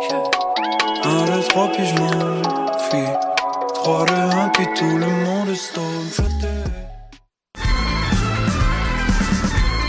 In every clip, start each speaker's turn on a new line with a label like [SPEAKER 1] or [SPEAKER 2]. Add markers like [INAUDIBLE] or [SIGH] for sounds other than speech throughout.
[SPEAKER 1] Un, deux, trois, puis je m'enfuis. Trois, deux, un, puis tout le monde stone.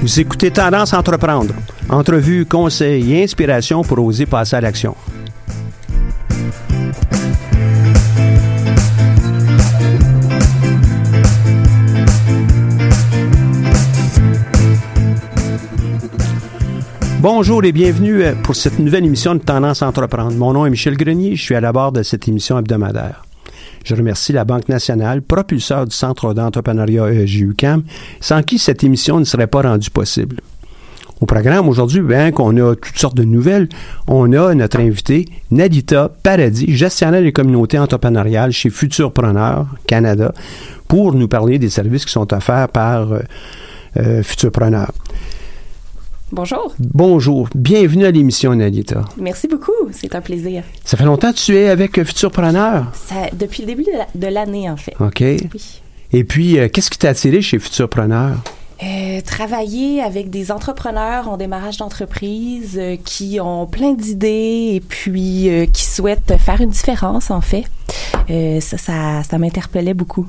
[SPEAKER 2] Vous écoutez Tendance entreprendre. Entrevue, conseils et inspiration pour oser passer à l'action. Bonjour et bienvenue euh, pour cette nouvelle émission de Tendance à entreprendre. Mon nom est Michel Grenier, je suis à la barre de cette émission hebdomadaire. Je remercie la Banque nationale, propulseur du Centre d'entrepreneuriat ESG-UQAM, sans qui cette émission ne serait pas rendue possible. Au programme aujourd'hui, bien qu'on a toutes sortes de nouvelles, on a notre invité Nadita Paradis, gestionnaire des communautés entrepreneuriales chez Futurpreneur Canada, pour nous parler des services qui sont offerts par euh, euh, Futurpreneur.
[SPEAKER 3] Bonjour.
[SPEAKER 2] Bonjour. Bienvenue à l'émission, Nadita.
[SPEAKER 3] Merci beaucoup. C'est un plaisir.
[SPEAKER 2] Ça fait longtemps que tu es avec Futurpreneur?
[SPEAKER 3] Ça, depuis le début de l'année, en fait.
[SPEAKER 2] OK. Oui. Et puis, euh, qu'est-ce qui t'a attiré chez Futurpreneur?
[SPEAKER 3] Euh, travailler avec des entrepreneurs en démarrage d'entreprise euh, qui ont plein d'idées et puis euh, qui souhaitent faire une différence, en fait. ça, ça, ça m'interpellait beaucoup.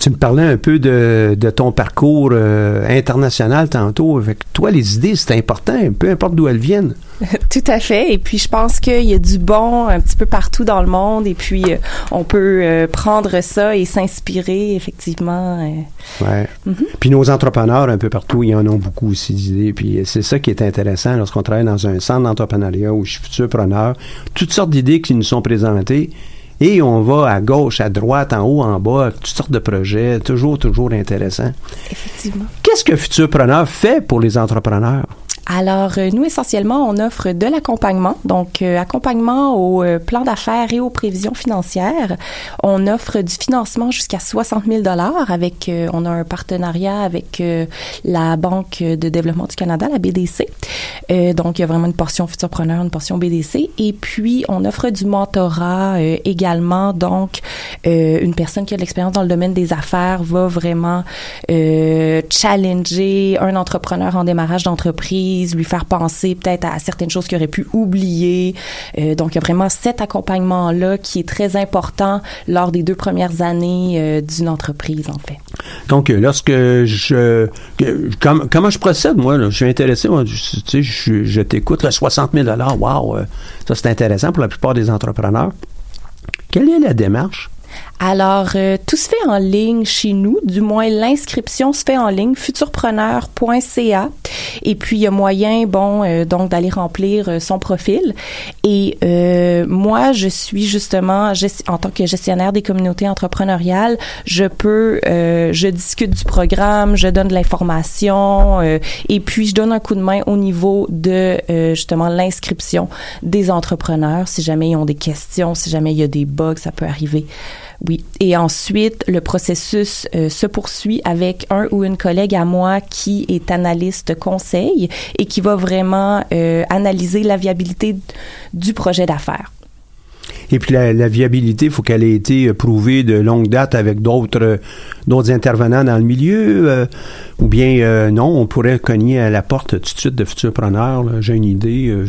[SPEAKER 2] Tu me parlais un peu de, ton parcours euh, international tantôt. Avec toi, les idées, c'est important, peu importe d'où elles viennent. [LAUGHS]
[SPEAKER 3] Tout à fait. Et puis, je pense qu'il y a du bon un petit peu partout dans le monde. Et puis, euh, on peut euh, prendre ça et s'inspirer, effectivement.
[SPEAKER 2] ouais. Mhm. Puis, nos entrepreneurs, un peu partout, ils en ont beaucoup aussi d'idées. Puis, c'est ça qui est intéressant lorsqu'on travaille dans un centre d'entrepreneuriat où je suis futurpreneur. Toutes sortes d'idées qui nous sont présentées et on va à gauche, à droite, en haut, en bas, toutes sortes de projets, toujours, toujours intéressants.
[SPEAKER 3] Effectivement.
[SPEAKER 2] Qu'est-ce que Futurpreneur fait pour les entrepreneurs?
[SPEAKER 3] Alors, euh, nous, essentiellement, on offre de l'accompagnement, donc euh, accompagnement au euh, plan d'affaires et aux prévisions financières. On offre du financement jusqu'à 60 000 dollars avec, on a un partenariat avec la Banque de développement du Canada, la BDC. donc, il y a vraiment une portion futurpreneur, une portion BDC. Et puis, on offre du mentorat également. Donc, une personne qui a de l'expérience dans le domaine des affaires va vraiment challenger un entrepreneur en démarrage d'entreprise lui faire penser peut-être à certaines choses qu'il aurait pu oublier. Euh, donc, il y a vraiment cet accompagnement-là qui est très important lors des deux premières années euh, d'une entreprise, en fait.
[SPEAKER 2] Donc, euh, lorsque je... comment je procède, moi? Je suis intéressé, moi, je- tu sais, je, je t'écoute, là, 60 000 wow, ça c'est intéressant pour la plupart des entrepreneurs. Quelle est la démarche?
[SPEAKER 3] Alors, euh, tout se fait en ligne chez nous, du moins l'inscription se fait en ligne, futurpreneur.ca. Et puis, il y a moyen, bon, euh, donc d'aller remplir euh, son profil. Et euh, moi, je suis justement, en tant que gestionnaire des communautés entrepreneuriales, je peux, euh, je discute du programme, je donne de l'information, et puis je donne un coup de main au niveau de justement l'inscription des entrepreneurs. Si jamais ils ont des questions, si jamais il y a des bugs, ça peut arriver. Oui. Et ensuite, le processus euh, se poursuit avec un ou une collègue à moi qui est analyste conseil et qui va vraiment euh, analyser la viabilité du projet d'affaires.
[SPEAKER 2] Et puis la, viabilité, il faut qu'elle ait été prouvée de longue date avec d'autres euh, intervenants dans le milieu, euh, ou bien euh, non, on pourrait cogner à la porte tout de suite de futurs preneurs. J'ai une idée, euh,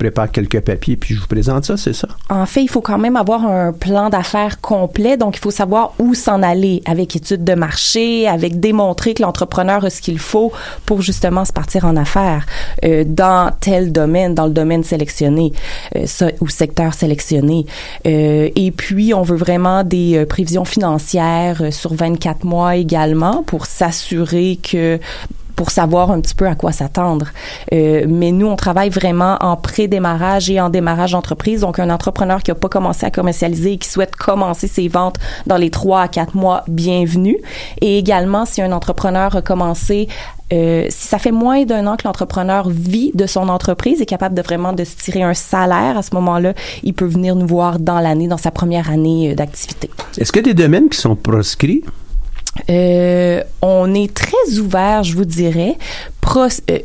[SPEAKER 2] prépare quelques papiers puis je vous présente ça, c'est ça?
[SPEAKER 3] En fait, il faut quand même avoir un plan d'affaires complet, donc il faut savoir où s'en aller avec études de marché, avec démontrer que l'entrepreneur a ce qu'il faut pour justement se partir en affaires euh, dans tel domaine, dans le domaine sélectionné euh, ou secteur sélectionné. Euh, et puis, on veut vraiment des prévisions financières sur 24 mois également pour s'assurer que pour savoir un petit peu à quoi s'attendre. Euh, mais nous, on travaille vraiment en pré-démarrage et en démarrage d'entreprise. Donc, un entrepreneur qui n'a pas commencé à commercialiser et qui souhaite commencer ses ventes dans les trois à quatre mois, bienvenue. Et également, si un entrepreneur a commencé euh, si ça fait moins d'un an que l'entrepreneur vit de son entreprise, est capable de vraiment de se tirer un salaire, à ce moment-là, il peut venir nous voir dans l'année, dans sa première année euh, d'activité.
[SPEAKER 2] Est-ce a des domaines qui sont proscrits?
[SPEAKER 3] Euh, on est très ouvert, je vous dirais. Pros- euh,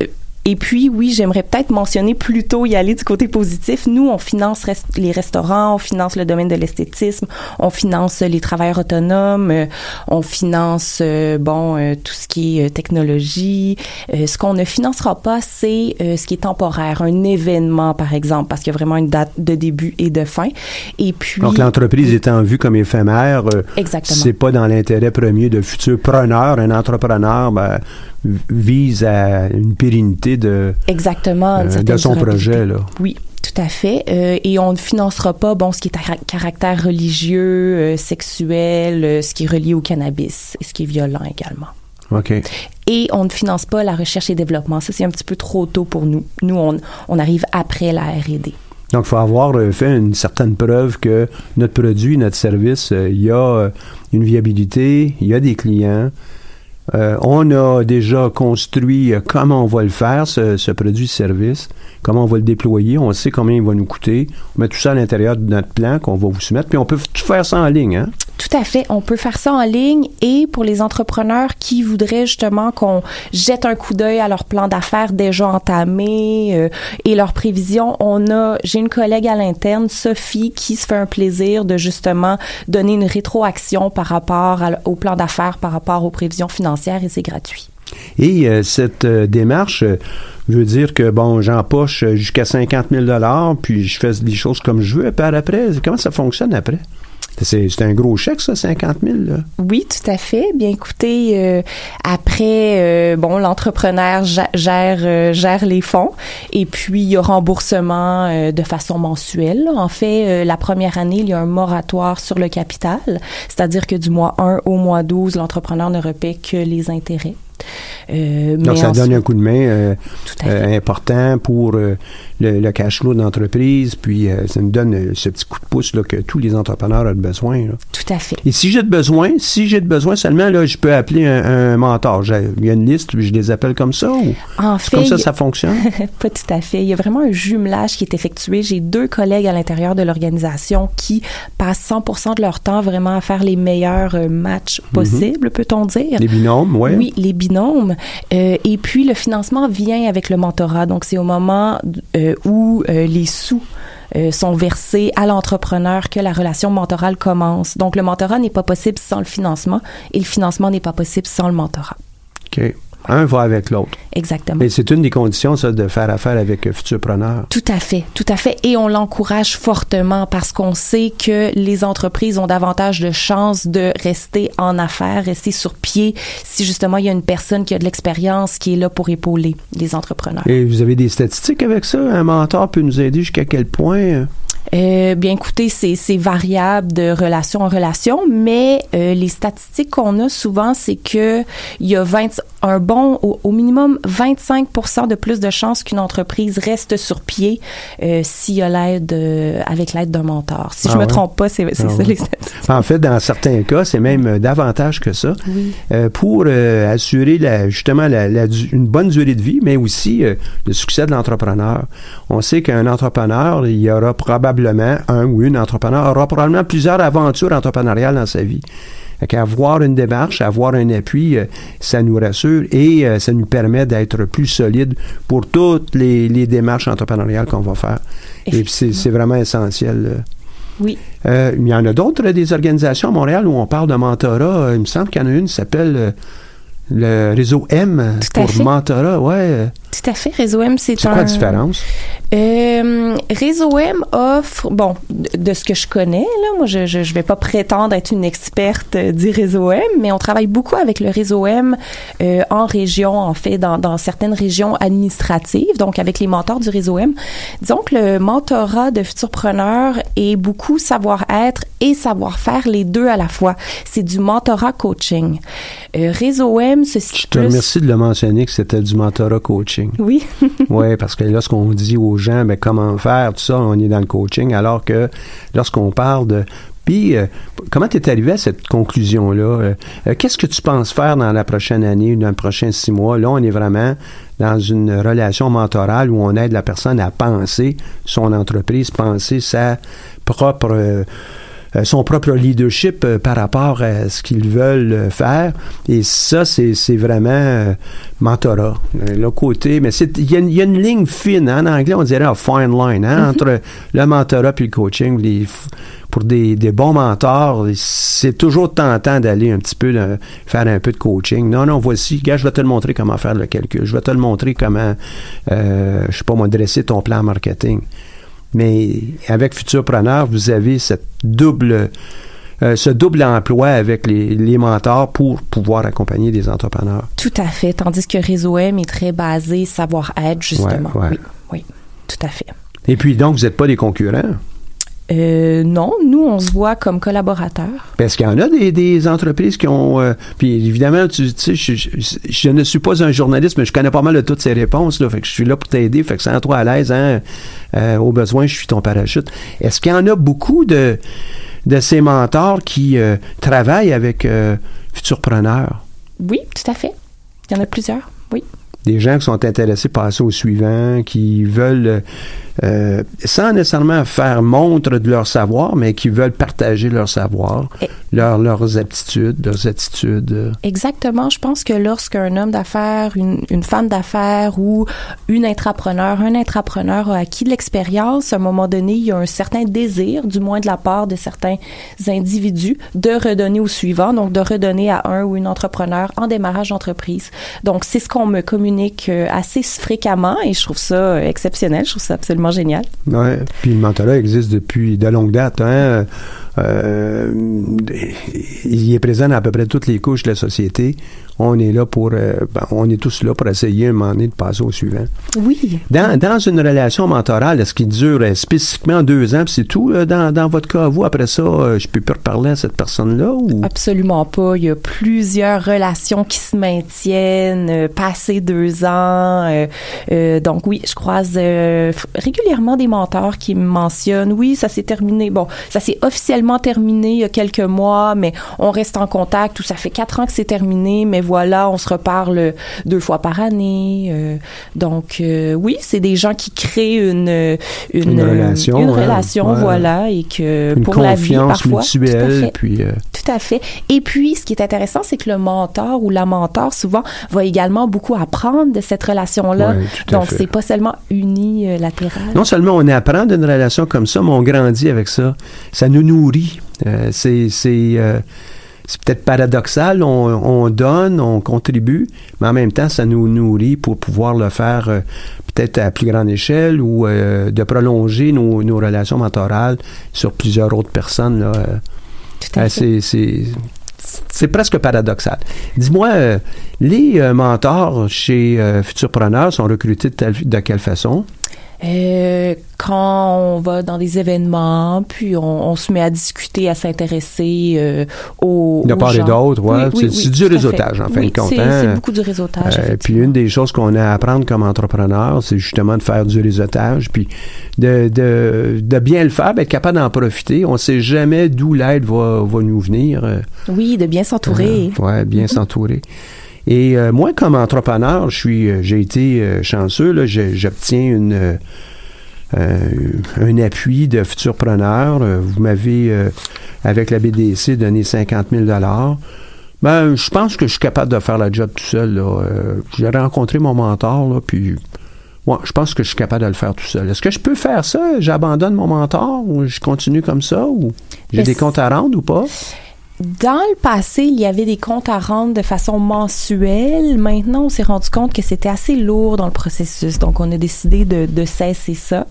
[SPEAKER 3] et puis, oui, j'aimerais peut-être mentionner plutôt y aller du côté positif. Nous, on finance rest- les restaurants, on finance le domaine de l'esthétisme, on finance les travailleurs autonomes, euh, on finance, euh, bon, euh, tout ce qui est euh, technologie. Euh, ce qu'on ne financera pas, c'est euh, ce qui est temporaire, un événement, par exemple, parce qu'il y a vraiment une date de début et de fin. Et puis...
[SPEAKER 2] Donc l'entreprise étant vue comme éphémère, euh,
[SPEAKER 3] Exactement.
[SPEAKER 2] c'est pas dans l'intérêt premier de futurs preneurs. Un entrepreneur ben, vise à une pérennité de,
[SPEAKER 3] Exactement.
[SPEAKER 2] euh, de son projet. Là.
[SPEAKER 3] Oui, tout à fait. Euh, et on ne financera pas, bon, ce qui est à car- caractère religieux, euh, sexuel, ce qui est relié au cannabis, et ce qui est violent également.
[SPEAKER 2] OK.
[SPEAKER 3] Et on ne finance pas la recherche et développement. Ça, c'est un petit peu trop tôt pour nous. Nous, on, on arrive après la R&D.
[SPEAKER 2] Donc, il faut avoir fait une certaine preuve que notre produit, notre service, il y a une viabilité, il y a des clients. Euh, on a déjà construit euh, comment on va le faire, ce, ce produit-service, comment on va le déployer, on sait combien il va nous coûter. On met tout ça à l'intérieur de notre plan qu'on va vous soumettre, puis on peut tout faire ça en ligne. Hein?
[SPEAKER 3] Tout à fait. On peut faire ça en ligne et pour les entrepreneurs qui voudraient justement qu'on jette un coup d'œil à leur plan d'affaires déjà entamé euh, et leurs prévisions, on a, j'ai une collègue à l'interne, Sophie, qui se fait un plaisir de justement donner une rétroaction par rapport au plan d'affaires, par rapport aux prévisions financières et c'est gratuit.
[SPEAKER 2] Et euh, cette euh, démarche veut dire que, bon, j'empoche jusqu'à 50 000 puis je fais des choses comme je veux par après. Comment ça fonctionne après? C'est un gros chèque, ça, 50 000 là?
[SPEAKER 3] Oui, tout à fait. Bien écoutez, euh, après, euh, bon, l'entrepreneur gère euh, gère les fonds et puis il y a remboursement de façon mensuelle. En fait, la première année, il y a un moratoire sur le capital, c'est-à-dire que du mois 1 au mois 12, l'entrepreneur ne repaie que les intérêts. Euh,
[SPEAKER 2] Donc,
[SPEAKER 3] mais
[SPEAKER 2] ça donne un coup de main euh, euh, important pour le, le cash flow de l'entreprise, puis ça nous donne ce petit coup de pouce là, que tous les entrepreneurs ont besoin. là.
[SPEAKER 3] Tout à fait.
[SPEAKER 2] Et si j'ai de besoin, si j'ai de besoin seulement, là, je peux appeler un, un mentor. Il y a une liste, puis je les appelle comme ça ou
[SPEAKER 3] En fait,
[SPEAKER 2] comme ça ça fonctionne? [LAUGHS]
[SPEAKER 3] Pas tout à fait. Il y a vraiment un jumelage qui est effectué. J'ai deux collègues à l'intérieur de l'organisation qui passent 100% de leur temps vraiment à faire les meilleurs matchs possibles, peut-on dire.
[SPEAKER 2] Les binômes, ouais.
[SPEAKER 3] Oui, les binômes. Euh, et puis, le financement vient avec le mentorat. Donc, c'est au moment euh, où euh, les sous sont versés à l'entrepreneur que la relation mentorale commence. Donc, le mentorat n'est pas possible sans le financement et le financement n'est pas possible sans le mentorat.
[SPEAKER 2] OK. Un va avec l'autre.
[SPEAKER 3] Exactement.
[SPEAKER 2] Et c'est une des conditions, ça, de faire affaire avec Futurpreneur.
[SPEAKER 3] Tout à fait, tout à fait. Et on l'encourage fortement parce qu'on sait que les entreprises ont davantage de chances de rester en affaires, rester sur pied, si justement il y a une personne qui a de l'expérience qui est là pour épauler les entrepreneurs.
[SPEAKER 2] Et vous avez des statistiques avec ça? Un mentor peut nous aider jusqu'à quel point?
[SPEAKER 3] Euh, bien écoutez, c'est, c'est variable de relation en relation, mais euh, les statistiques qu'on a souvent, c'est que il y a 20, un bon, au, au minimum 25% de plus de chances qu'une entreprise reste sur pied euh, s'il y a l'aide, euh, avec l'aide d'un mentor. Si
[SPEAKER 2] Ah
[SPEAKER 3] je me
[SPEAKER 2] ouais?
[SPEAKER 3] trompe pas, c'est,
[SPEAKER 2] Ah
[SPEAKER 3] ça
[SPEAKER 2] ouais.
[SPEAKER 3] les statistiques.
[SPEAKER 2] En fait, dans certains cas, c'est même euh, davantage que ça.
[SPEAKER 3] Oui.
[SPEAKER 2] Euh, pour euh, assurer la, justement la, la une bonne durée de vie, mais aussi euh, le succès de l'entrepreneur. On sait qu'un entrepreneur, il y aura probablement, un ou une entrepreneur, aura probablement plusieurs aventures entrepreneuriales dans sa vie. Fait qu'avoir une démarche, avoir un appui, euh, ça nous rassure et euh, ça nous permet d'être plus solide pour toutes les, les démarches entrepreneuriales qu'on va faire. Et puis c'est vraiment essentiel. euh.
[SPEAKER 3] Oui.
[SPEAKER 2] Euh, il y en a d'autres, des organisations à Montréal où on parle de mentorat. Il me semble qu'il y en a une qui s'appelle le réseau M
[SPEAKER 3] Tout
[SPEAKER 2] pour mentorat. Ouais.
[SPEAKER 3] Tout à fait. Réseau M, c'est
[SPEAKER 2] C'est
[SPEAKER 3] un.
[SPEAKER 2] quoi la différence?
[SPEAKER 3] Euh, Réseau M offre, bon, de, de ce que je connais, là, moi, je, je vais pas prétendre être une experte euh, du Réseau M, mais on travaille beaucoup avec le Réseau M euh, en région, en fait, dans, dans certaines régions administratives, donc avec les mentors du Réseau M. Disons que le mentorat de futurpreneurs est beaucoup savoir-être et savoir-faire, les deux à la fois. C'est du mentorat coaching. Réseau M se
[SPEAKER 2] Je te remercie de le mentionner que c'était du mentorat coaching.
[SPEAKER 3] Oui. [LAUGHS]
[SPEAKER 2] oui, parce que lorsqu'on dit aux gens ben, comment faire, tout ça, on est dans le coaching, alors que lorsqu'on parle de puis, euh, comment tu es arrivé à cette conclusion-là? Euh, euh, Qu'est-ce que tu penses faire dans la prochaine année ou dans les prochains six mois? Là, on est vraiment dans une relation mentorale où on aide la personne à penser son entreprise, penser sa propre... euh, son propre leadership euh, par rapport à ce qu'ils veulent euh, faire. Et ça, c'est c'est vraiment euh, mentorat. Euh, le côté, mais c'est- il y, a y a une ligne fine. hein. En anglais, on dirait un fine line hein, entre le mentorat et le coaching. Les pour des, des bons mentors, c'est toujours tentant d'aller un petit peu de- faire un peu de coaching. Non, non, voici, gars, je vais te le montrer comment faire le calcul. Je vais te le montrer comment, euh, je sais pas moi, dresser ton plan marketing. Mais avec Futurpreneur, vous avez cette double, euh, ce double emploi avec les, les mentors pour pouvoir accompagner des entrepreneurs.
[SPEAKER 3] Tout à fait. Tandis que Réseau M est très basé savoir-être, justement.
[SPEAKER 2] Ouais, ouais.
[SPEAKER 3] Oui, oui, tout à fait.
[SPEAKER 2] Et puis, donc, vous n'êtes pas des concurrents?
[SPEAKER 3] Euh, non, nous, on se voit comme collaborateurs.
[SPEAKER 2] Parce qu'il y en a des, des entreprises qui ont. euh, puis évidemment, tu, tu sais, je, je- je ne suis pas un journaliste, mais je connais pas mal de toutes ces réponses. Là, fait que je suis là pour t'aider. Fait que c'est toi à l'aise. Hein, euh, au besoin, je suis ton parachute. Est-ce qu'il y en a beaucoup de, de ces mentors qui euh, travaillent avec Futurpreneurs?
[SPEAKER 3] Oui, tout à fait. Il y en a plusieurs. Oui.
[SPEAKER 2] Des gens qui sont intéressés par passer au suivant, qui veulent, euh, sans nécessairement faire montre de leur savoir, mais qui veulent partager leur savoir, leur- leurs aptitudes, leurs attitudes.
[SPEAKER 3] Exactement. Je pense que lorsqu'un homme d'affaires, une, une femme d'affaires ou une intrapreneur, un intrapreneur a acquis de l'expérience, à un moment donné, il y a un certain désir, du moins de la part de certains individus, de redonner au suivant, donc de redonner à un ou une entrepreneur en démarrage d'entreprise. Donc, c'est ce qu'on me communique euh, assez fréquemment et je trouve ça euh, exceptionnel. Je trouve ça absolument génial.
[SPEAKER 2] Ouais. Puis le mentorat existe depuis de longue date. Hein? Euh, il est présent dans à peu près toutes les couches de la société. On est là pour, euh, ben, on est tous là pour essayer un moment donné de passer au suivant.
[SPEAKER 3] Oui.
[SPEAKER 2] Dans, dans une relation mentorale, est-ce qu'il dure euh, spécifiquement deux ans, puis c'est tout dans, dans votre cas, vous, après ça, je peux plus reparler à cette personne-là ou?
[SPEAKER 3] Absolument pas. Il y a plusieurs relations qui se maintiennent, passé deux ans. donc oui, je croise régulièrement des mentors qui me mentionnent, oui, ça s'est terminé. Bon, ça s'est officiellement terminé il y a quelques mois, mais on reste en contact. Ou ça fait quatre ans que c'est terminé, mais voilà, on se reparle deux fois par année. euh, donc euh, oui, c'est des gens qui créent une une,
[SPEAKER 2] Une relation,
[SPEAKER 3] une
[SPEAKER 2] hein,
[SPEAKER 3] relation,
[SPEAKER 2] ouais.
[SPEAKER 3] voilà, et que
[SPEAKER 2] une
[SPEAKER 3] pour la vie
[SPEAKER 2] confiance
[SPEAKER 3] parfois. Tout à
[SPEAKER 2] mutuelle, puis euh,
[SPEAKER 3] Tout à fait. Et puis, ce qui est intéressant, c'est que le mentor ou la mentor, souvent, va également beaucoup apprendre de cette relation-là.
[SPEAKER 2] Ouais, tout à
[SPEAKER 3] Donc, c'est pas seulement unilatéral.
[SPEAKER 2] non seulement on apprend d'une relation comme ça, mais on grandit avec ça. Ça nous nourrit. Euh, c'est euh, c'est peut-être paradoxal, on, on, donne, on contribue, mais en même temps, ça nous nourrit pour pouvoir le faire euh, peut-être à plus grande échelle ou de prolonger nos, nos, relations mentorales sur plusieurs autres personnes. Là, c'est, presque paradoxal. Dis-moi, les mentors chez Futurpreneurs sont recrutés de, telle, de quelle façon?
[SPEAKER 3] Euh, quand on va dans des événements, puis on, on se met à discuter, à s'intéresser euh, aux.
[SPEAKER 2] De part et d'autre, ouais.
[SPEAKER 3] Oui, oui,
[SPEAKER 2] c'est
[SPEAKER 3] oui,
[SPEAKER 2] du réseautage,
[SPEAKER 3] fait.
[SPEAKER 2] en fin
[SPEAKER 3] Oui,
[SPEAKER 2] de compte.
[SPEAKER 3] c'est-
[SPEAKER 2] hein.
[SPEAKER 3] c'est beaucoup du réseautage,
[SPEAKER 2] Euh, puis une des choses qu'on a à apprendre comme entrepreneur, c'est justement de faire du réseautage, puis de, de, de bien le faire, d'être capable d'en profiter. On ne sait jamais d'où l'aide va, va nous venir. euh,
[SPEAKER 3] Oui, de bien s'entourer.
[SPEAKER 2] Ouais, bien s'entourer. Et euh, moi, comme entrepreneur, je suis, euh, j'ai été euh, chanceux. Là, j'ai- j'obtiens une euh, euh, un appui de futurpreneurs. Euh, Vous m'avez, euh, avec la BDC, donné 50 000 Ben, je pense que je suis capable de faire la job tout seul. Là. Euh, j'ai rencontré mon mentor, là, puis ouais, je pense que je suis capable de le faire tout seul. Est-ce que je peux faire ça? J'abandonne mon mentor ou je continue comme ça? Ou j'ai des comptes à rendre ou pas?
[SPEAKER 3] Dans le passé, il y avait des comptes à rendre de façon mensuelle. Maintenant, on s'est rendu compte que c'était assez lourd dans le processus, donc on a décidé de, de cesser ça.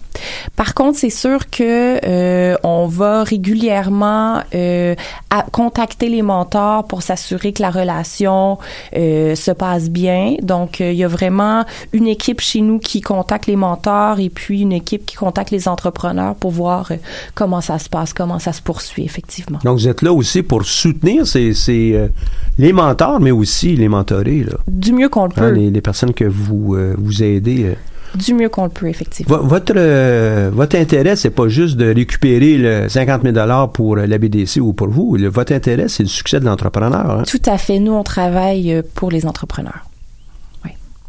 [SPEAKER 3] Par contre, c'est sûr que euh, on va régulièrement euh, à- contacter les mentors pour s'assurer que la relation euh, se passe bien. Donc, euh, il y a vraiment une équipe chez nous qui contacte les mentors et puis une équipe qui contacte les entrepreneurs pour voir euh, comment ça se passe, comment ça se poursuit effectivement.
[SPEAKER 2] Donc, vous êtes là aussi pour soutenir ces, ces, euh, les mentors, mais aussi les mentorés. Là.
[SPEAKER 3] Du mieux qu'on le peut.
[SPEAKER 2] Hein, les, les personnes que vous, euh, vous aidez. euh.
[SPEAKER 3] Du mieux qu'on le peut, effectivement.
[SPEAKER 2] Vo- votre, votre intérêt, c'est pas juste de récupérer le 50 000 pour la BDC ou pour vous. Le- votre intérêt, c'est le succès de l'entrepreneur. hein.
[SPEAKER 3] Tout à fait. Nous, on travaille pour les entrepreneurs.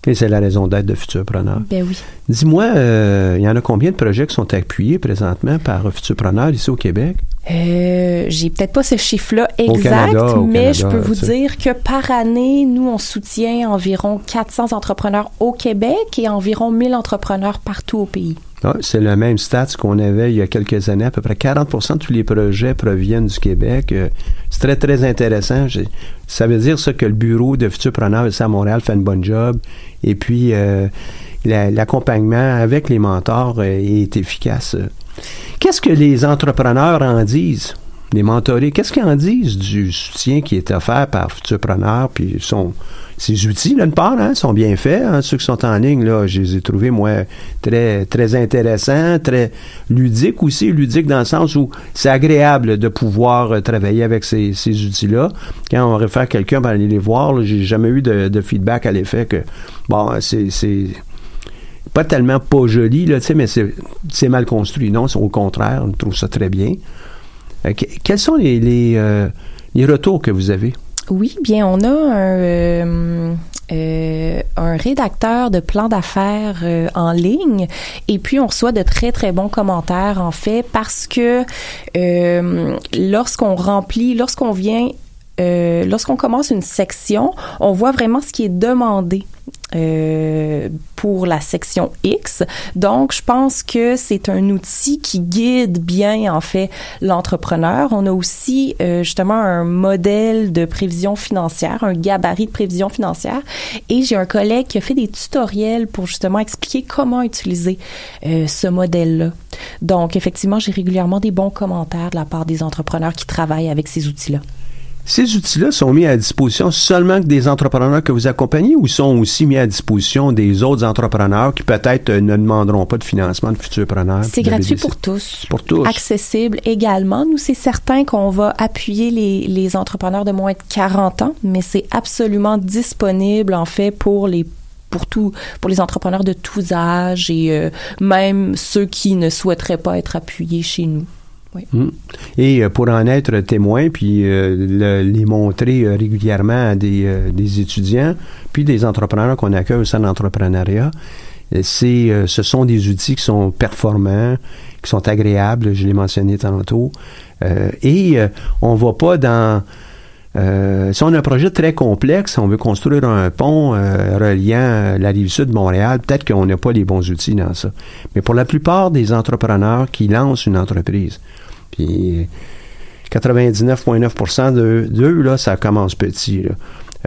[SPEAKER 2] Et c'est la raison d'être de Futurpreneur.
[SPEAKER 3] Ben oui.
[SPEAKER 2] Dis-moi, euh, il y en a combien de projets qui sont appuyés présentement par Futurpreneur ici au Québec?
[SPEAKER 3] Euh, j'ai peut-être pas ce chiffre-là exact,
[SPEAKER 2] Canada,
[SPEAKER 3] mais
[SPEAKER 2] Canada,
[SPEAKER 3] je peux vous dire que par année, nous, on soutient environ 400 entrepreneurs au Québec et environ 1000 entrepreneurs partout au pays.
[SPEAKER 2] Ah, c'est le même stats qu'on avait il y a quelques années. À peu près 40% de tous les projets proviennent du Québec. Euh, c'est très, très intéressant. Ça veut dire ça que le bureau de Futurpreneurs ici à Montréal fait un bon job. Et puis, euh, la- l'accompagnement avec les mentors euh, est efficace. Qu'est-ce que les entrepreneurs en disent? Les mentorés, qu'est-ce qu'ils en disent du soutien qui est offert par Futurpreneurs? Puis son, ces outils, d'une part, hein, sont bien faits. hein. ceux qui sont en ligne, là, je les ai trouvés, moi, très, très intéressants, très ludiques aussi. Ludiques dans le sens où c'est agréable de pouvoir euh, travailler avec ces, ces outils-là. Quand on réfère quelqu'un pour aller les voir, j'ai jamais eu de, de feedback à l'effet que, bon, c'est... pas tellement pas joli, là, mais c'est mal construit. Non, au contraire, on trouve ça très bien. Euh, que- quels sont les, les, euh, les retours que vous avez?
[SPEAKER 3] Oui, bien, on a un, euh, euh, un rédacteur de plan d'affaires euh, en ligne et puis on reçoit de très, très bons commentaires, en fait, parce que euh, lorsqu'on remplit, lorsqu'on vient, lorsqu'on commence une section, on voit vraiment ce qui est demandé. Euh, pour la section X. Donc, je pense que c'est un outil qui guide bien, en fait, l'entrepreneur. On a aussi, euh, justement, un modèle de prévision financière, un gabarit de prévision financière. Et j'ai un collègue qui a fait des tutoriels pour, justement, expliquer comment utiliser euh, ce modèle-là. Donc, effectivement, j'ai régulièrement des bons commentaires de la part des entrepreneurs qui travaillent avec ces outils-là.
[SPEAKER 2] Ces outils-là sont mis à disposition seulement des entrepreneurs que vous accompagnez ou sont aussi mis à disposition des autres entrepreneurs qui peut-être euh, ne demanderont pas de financement de futurpreneurs?
[SPEAKER 3] C'est
[SPEAKER 2] puis de
[SPEAKER 3] gratuit pour tous.
[SPEAKER 2] Pour tous.
[SPEAKER 3] Accessible également. Nous, c'est certain qu'on va appuyer les, les entrepreneurs de moins de 40 ans, mais c'est absolument disponible, en fait, pour les pour tout, pour les entrepreneurs de tous âges et euh, même ceux qui ne souhaiteraient pas être appuyés chez nous. Oui.
[SPEAKER 2] Mm. Et euh, pour en être témoin, puis euh, le- les montrer euh, régulièrement à des, euh, des étudiants, puis des entrepreneurs qu'on accueille au sein de l'entrepreneuriat, euh, c'est, euh, ce sont des outils qui sont performants, qui sont agréables, je l'ai mentionné tantôt, et on va pas dans... euh, si on a un projet très complexe, on veut construire un pont euh, reliant la rive sud de Montréal, peut-être qu'on n'a pas les bons outils dans ça. Mais pour la plupart des entrepreneurs qui lancent une entreprise, puis 99,9% d'eux, là, ça commence petit.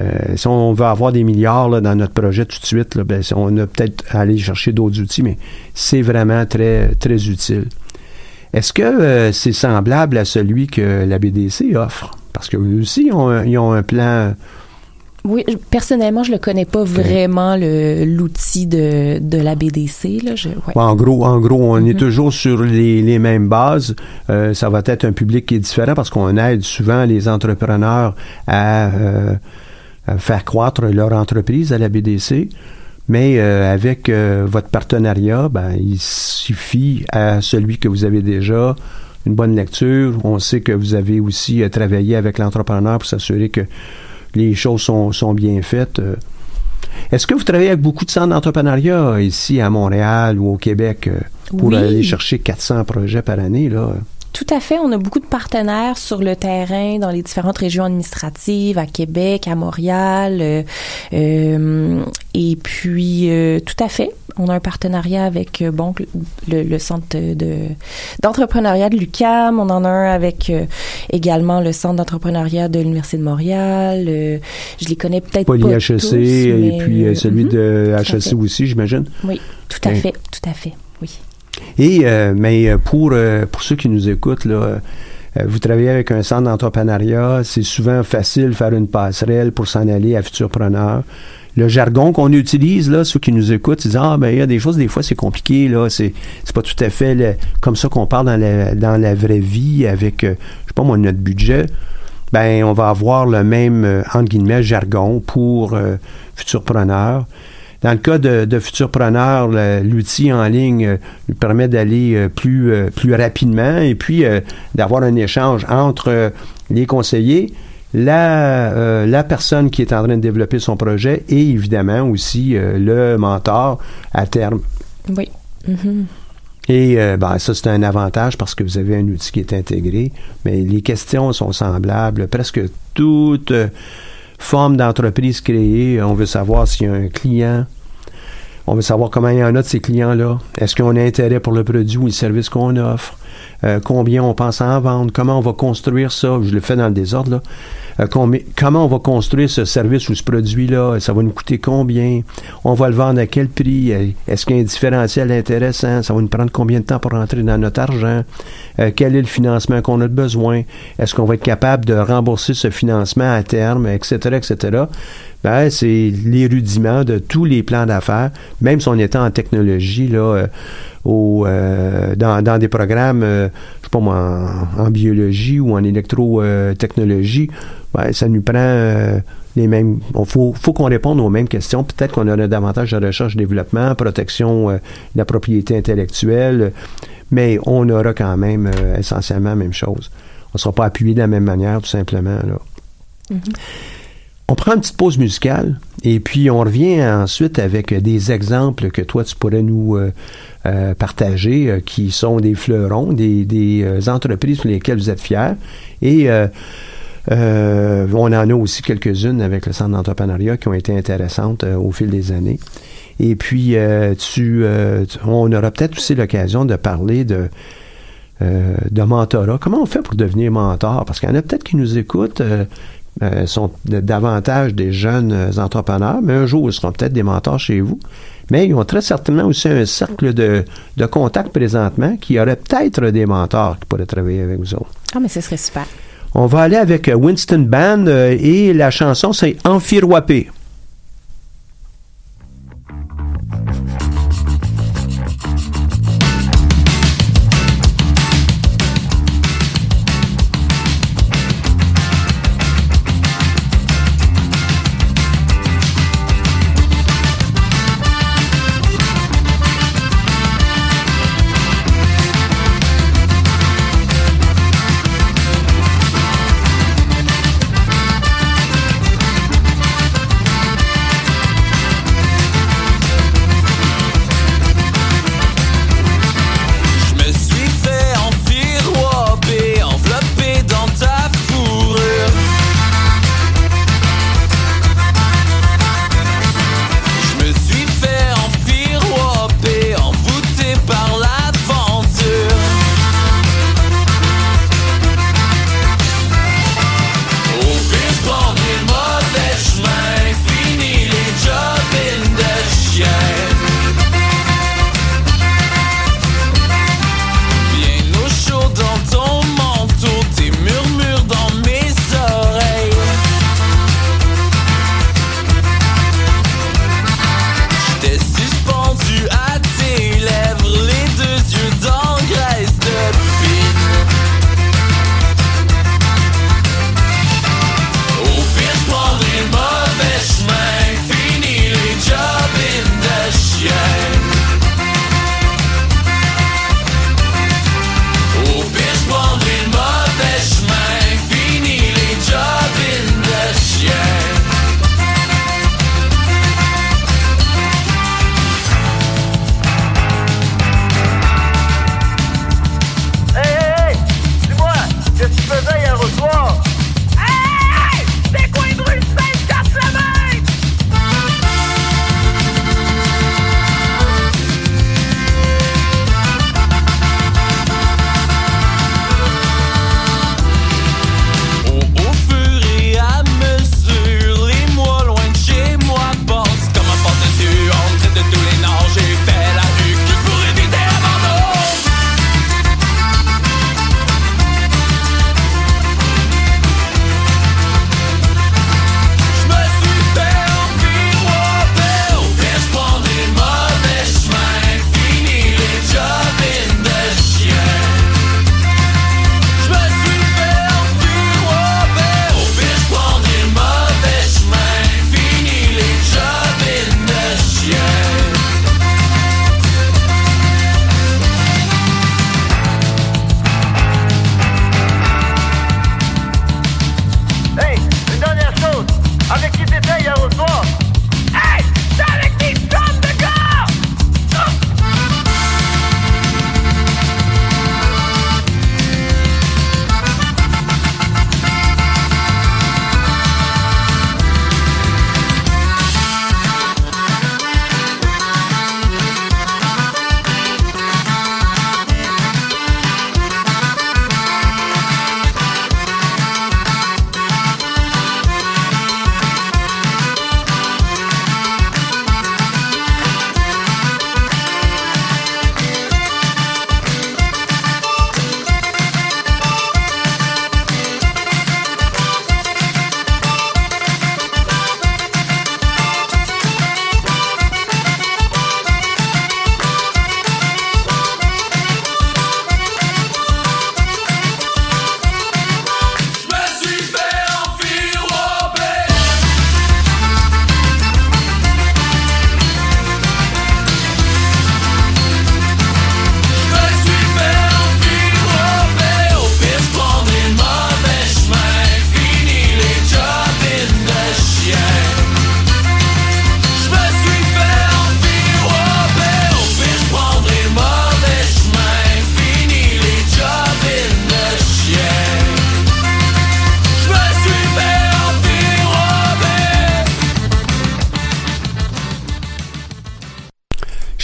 [SPEAKER 2] Euh, si on veut avoir des milliards dans notre projet tout de suite, ben, on a peut-être à aller chercher d'autres outils, mais c'est vraiment très, très utile. Est-ce que euh, c'est semblable à celui que la BDC offre? Parce qu'eux aussi, ils ont un plan
[SPEAKER 3] oui, personnellement, je le connais pas vraiment l'outil de, de la BDC. Là. Je, ouais.
[SPEAKER 2] Ouais, en gros, en gros, on est toujours sur les, les mêmes bases. Euh, ça va être un public qui est différent parce qu'on aide souvent les entrepreneurs à, euh, à faire croître leur entreprise à la BDC. Mais euh, avec votre partenariat, ben, il suffit à celui que vous avez déjà une bonne lecture. On sait que vous avez aussi travaillé avec l'entrepreneur pour s'assurer que les choses sont, sont bien faites. Euh, est-ce que vous travaillez avec beaucoup de centres d'entrepreneuriat ici à Montréal ou au Québec euh, pour
[SPEAKER 3] Oui.
[SPEAKER 2] aller chercher 400 projets par année? Là?
[SPEAKER 3] Tout à fait. On a beaucoup de partenaires sur le terrain dans les différentes régions administratives, à Québec, à Montréal. euh, euh, et puis, euh, tout à fait, on a un partenariat avec euh, bon le, le centre de d'entrepreneuriat de l'UCAM. On en a un avec euh, également le centre d'entrepreneuriat de l'Université de Montréal. euh, je les connais peut-être pas tous,
[SPEAKER 2] HEC et puis euh, celui
[SPEAKER 3] mhm,
[SPEAKER 2] de. HEC aussi, j'imagine.
[SPEAKER 3] Oui, tout à fait, tout à fait. Oui.
[SPEAKER 2] Et mais pour pour ceux qui nous écoutent là, vous travaillez avec un centre d'entrepreneuriat, c'est souvent facile de faire une passerelle pour s'en aller à Futurpreneur. Le jargon qu'on utilise là, ceux qui nous écoutent, ils disent ah ben il y a des choses des fois c'est compliqué là, c'est c'est pas tout à fait le- comme ça qu'on parle dans la dans la vraie vie avec euh, je sais pas moi notre budget. Ben on va avoir le même euh, entre guillemets jargon pour euh. Dans le cas de, de l'outil en ligne euh, lui permet d'aller euh, plus, euh, plus rapidement et puis euh, d'avoir un échange entre euh, les conseillers, la, euh, la personne qui est en train de développer son projet et évidemment aussi euh, le mentor à terme.
[SPEAKER 3] Oui. Mhm.
[SPEAKER 2] Et euh, ben, ça, c'est un avantage parce que vous avez un outil qui est intégré, mais les questions sont semblables. Presque toute euh, forme d'entreprise créée, on veut savoir s'il y a un client, on veut savoir comment il y en a de ces clients-là. Est-ce qu'on a intérêt pour le produit ou le service qu'on offre? Euh, combien on pense en vendre? Comment on va construire ça? Je le fais dans le désordre, là. Euh, comment on va construire ce service ou ce produit-là? Ça va nous coûter combien? On va le vendre à quel prix? Euh, Est-ce qu'il y a un différentiel intéressant? Ça va nous prendre combien de temps pour rentrer dans notre argent? Quel est le financement qu'on a de besoin? Est-ce qu'on va être capable de rembourser ce financement à terme, etc., etc.? Ben, c'est les rudiments de tous les plans d'affaires, même si on était en technologie, là, euh, dans, des programmes, euh, je sais pas moi, en, biologie ou en électrotechnologie, ben, ça nous prend euh, les mêmes. Il faut, qu'on réponde aux mêmes questions. Peut-être qu'on aurait davantage de recherche et développement, protection euh, de la propriété intellectuelle, mais on aura quand même essentiellement la même chose. On ne sera pas appuyé de la même manière, tout simplement. Là. On prend une petite pause musicale et puis on revient ensuite avec des exemples que toi tu pourrais nous euh, euh, partager euh, qui sont des fleurons, des, des, euh, entreprises sur lesquelles vous êtes fiers. Et on en a aussi quelques-unes avec le centre d'entrepreneuriat qui ont été intéressantes au fil des années. Et puis, tu, on aura peut-être aussi l'occasion de parler de, de mentorat. Comment on fait pour devenir mentor? Parce qu'il y en a peut-être qui nous écoutent, euh, sont davantage des jeunes euh, entrepreneurs, mais un jour, ils seront peut-être des mentors chez vous. Mais ils ont très certainement aussi un cercle de, de contacts présentement qui aurait peut-être des mentors qui pourraient travailler avec vous autres.
[SPEAKER 3] Ah, mais ce serait super.
[SPEAKER 2] On va aller avec euh, Winston Band euh, et la chanson c'est Amphiroapé.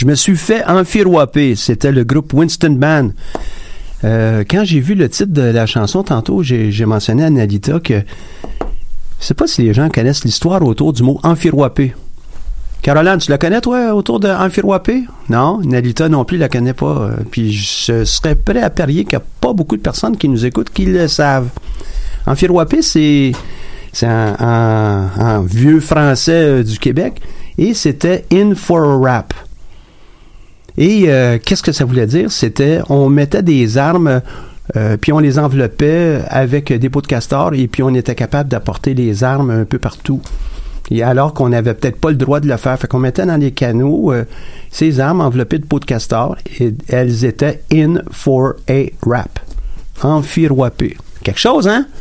[SPEAKER 2] Je me suis fait enfiroiper. C'était le groupe Winston Band. Euh, quand j'ai vu le titre de la chanson tantôt, j'ai mentionné à Nalita que je sais pas si les gens connaissent l'histoire autour du mot enfiroiper. Caroline, tu la connais, toi, autour de? Non, Nalita non plus la connaît pas. Euh, Puis je serais prêt à parier qu'il n'y a pas beaucoup de personnes qui nous écoutent qui le savent. Enfiroiper, c'est c'est un, un- un vieux français euh, du Québec et c'était in for a rap. Et euh, qu'est-ce que ça voulait dire? C'était, on mettait des armes, euh, puis on les enveloppait avec des pots de castor, et puis on était capable d'apporter les armes un peu partout. Et alors qu'on n'avait peut-être pas le droit de le faire. Fait qu'on mettait dans les canaux euh, ces armes enveloppées de pots de castor, et elles étaient in for a rap. Enfiroipé. Quelque chose, hein? [LAUGHS]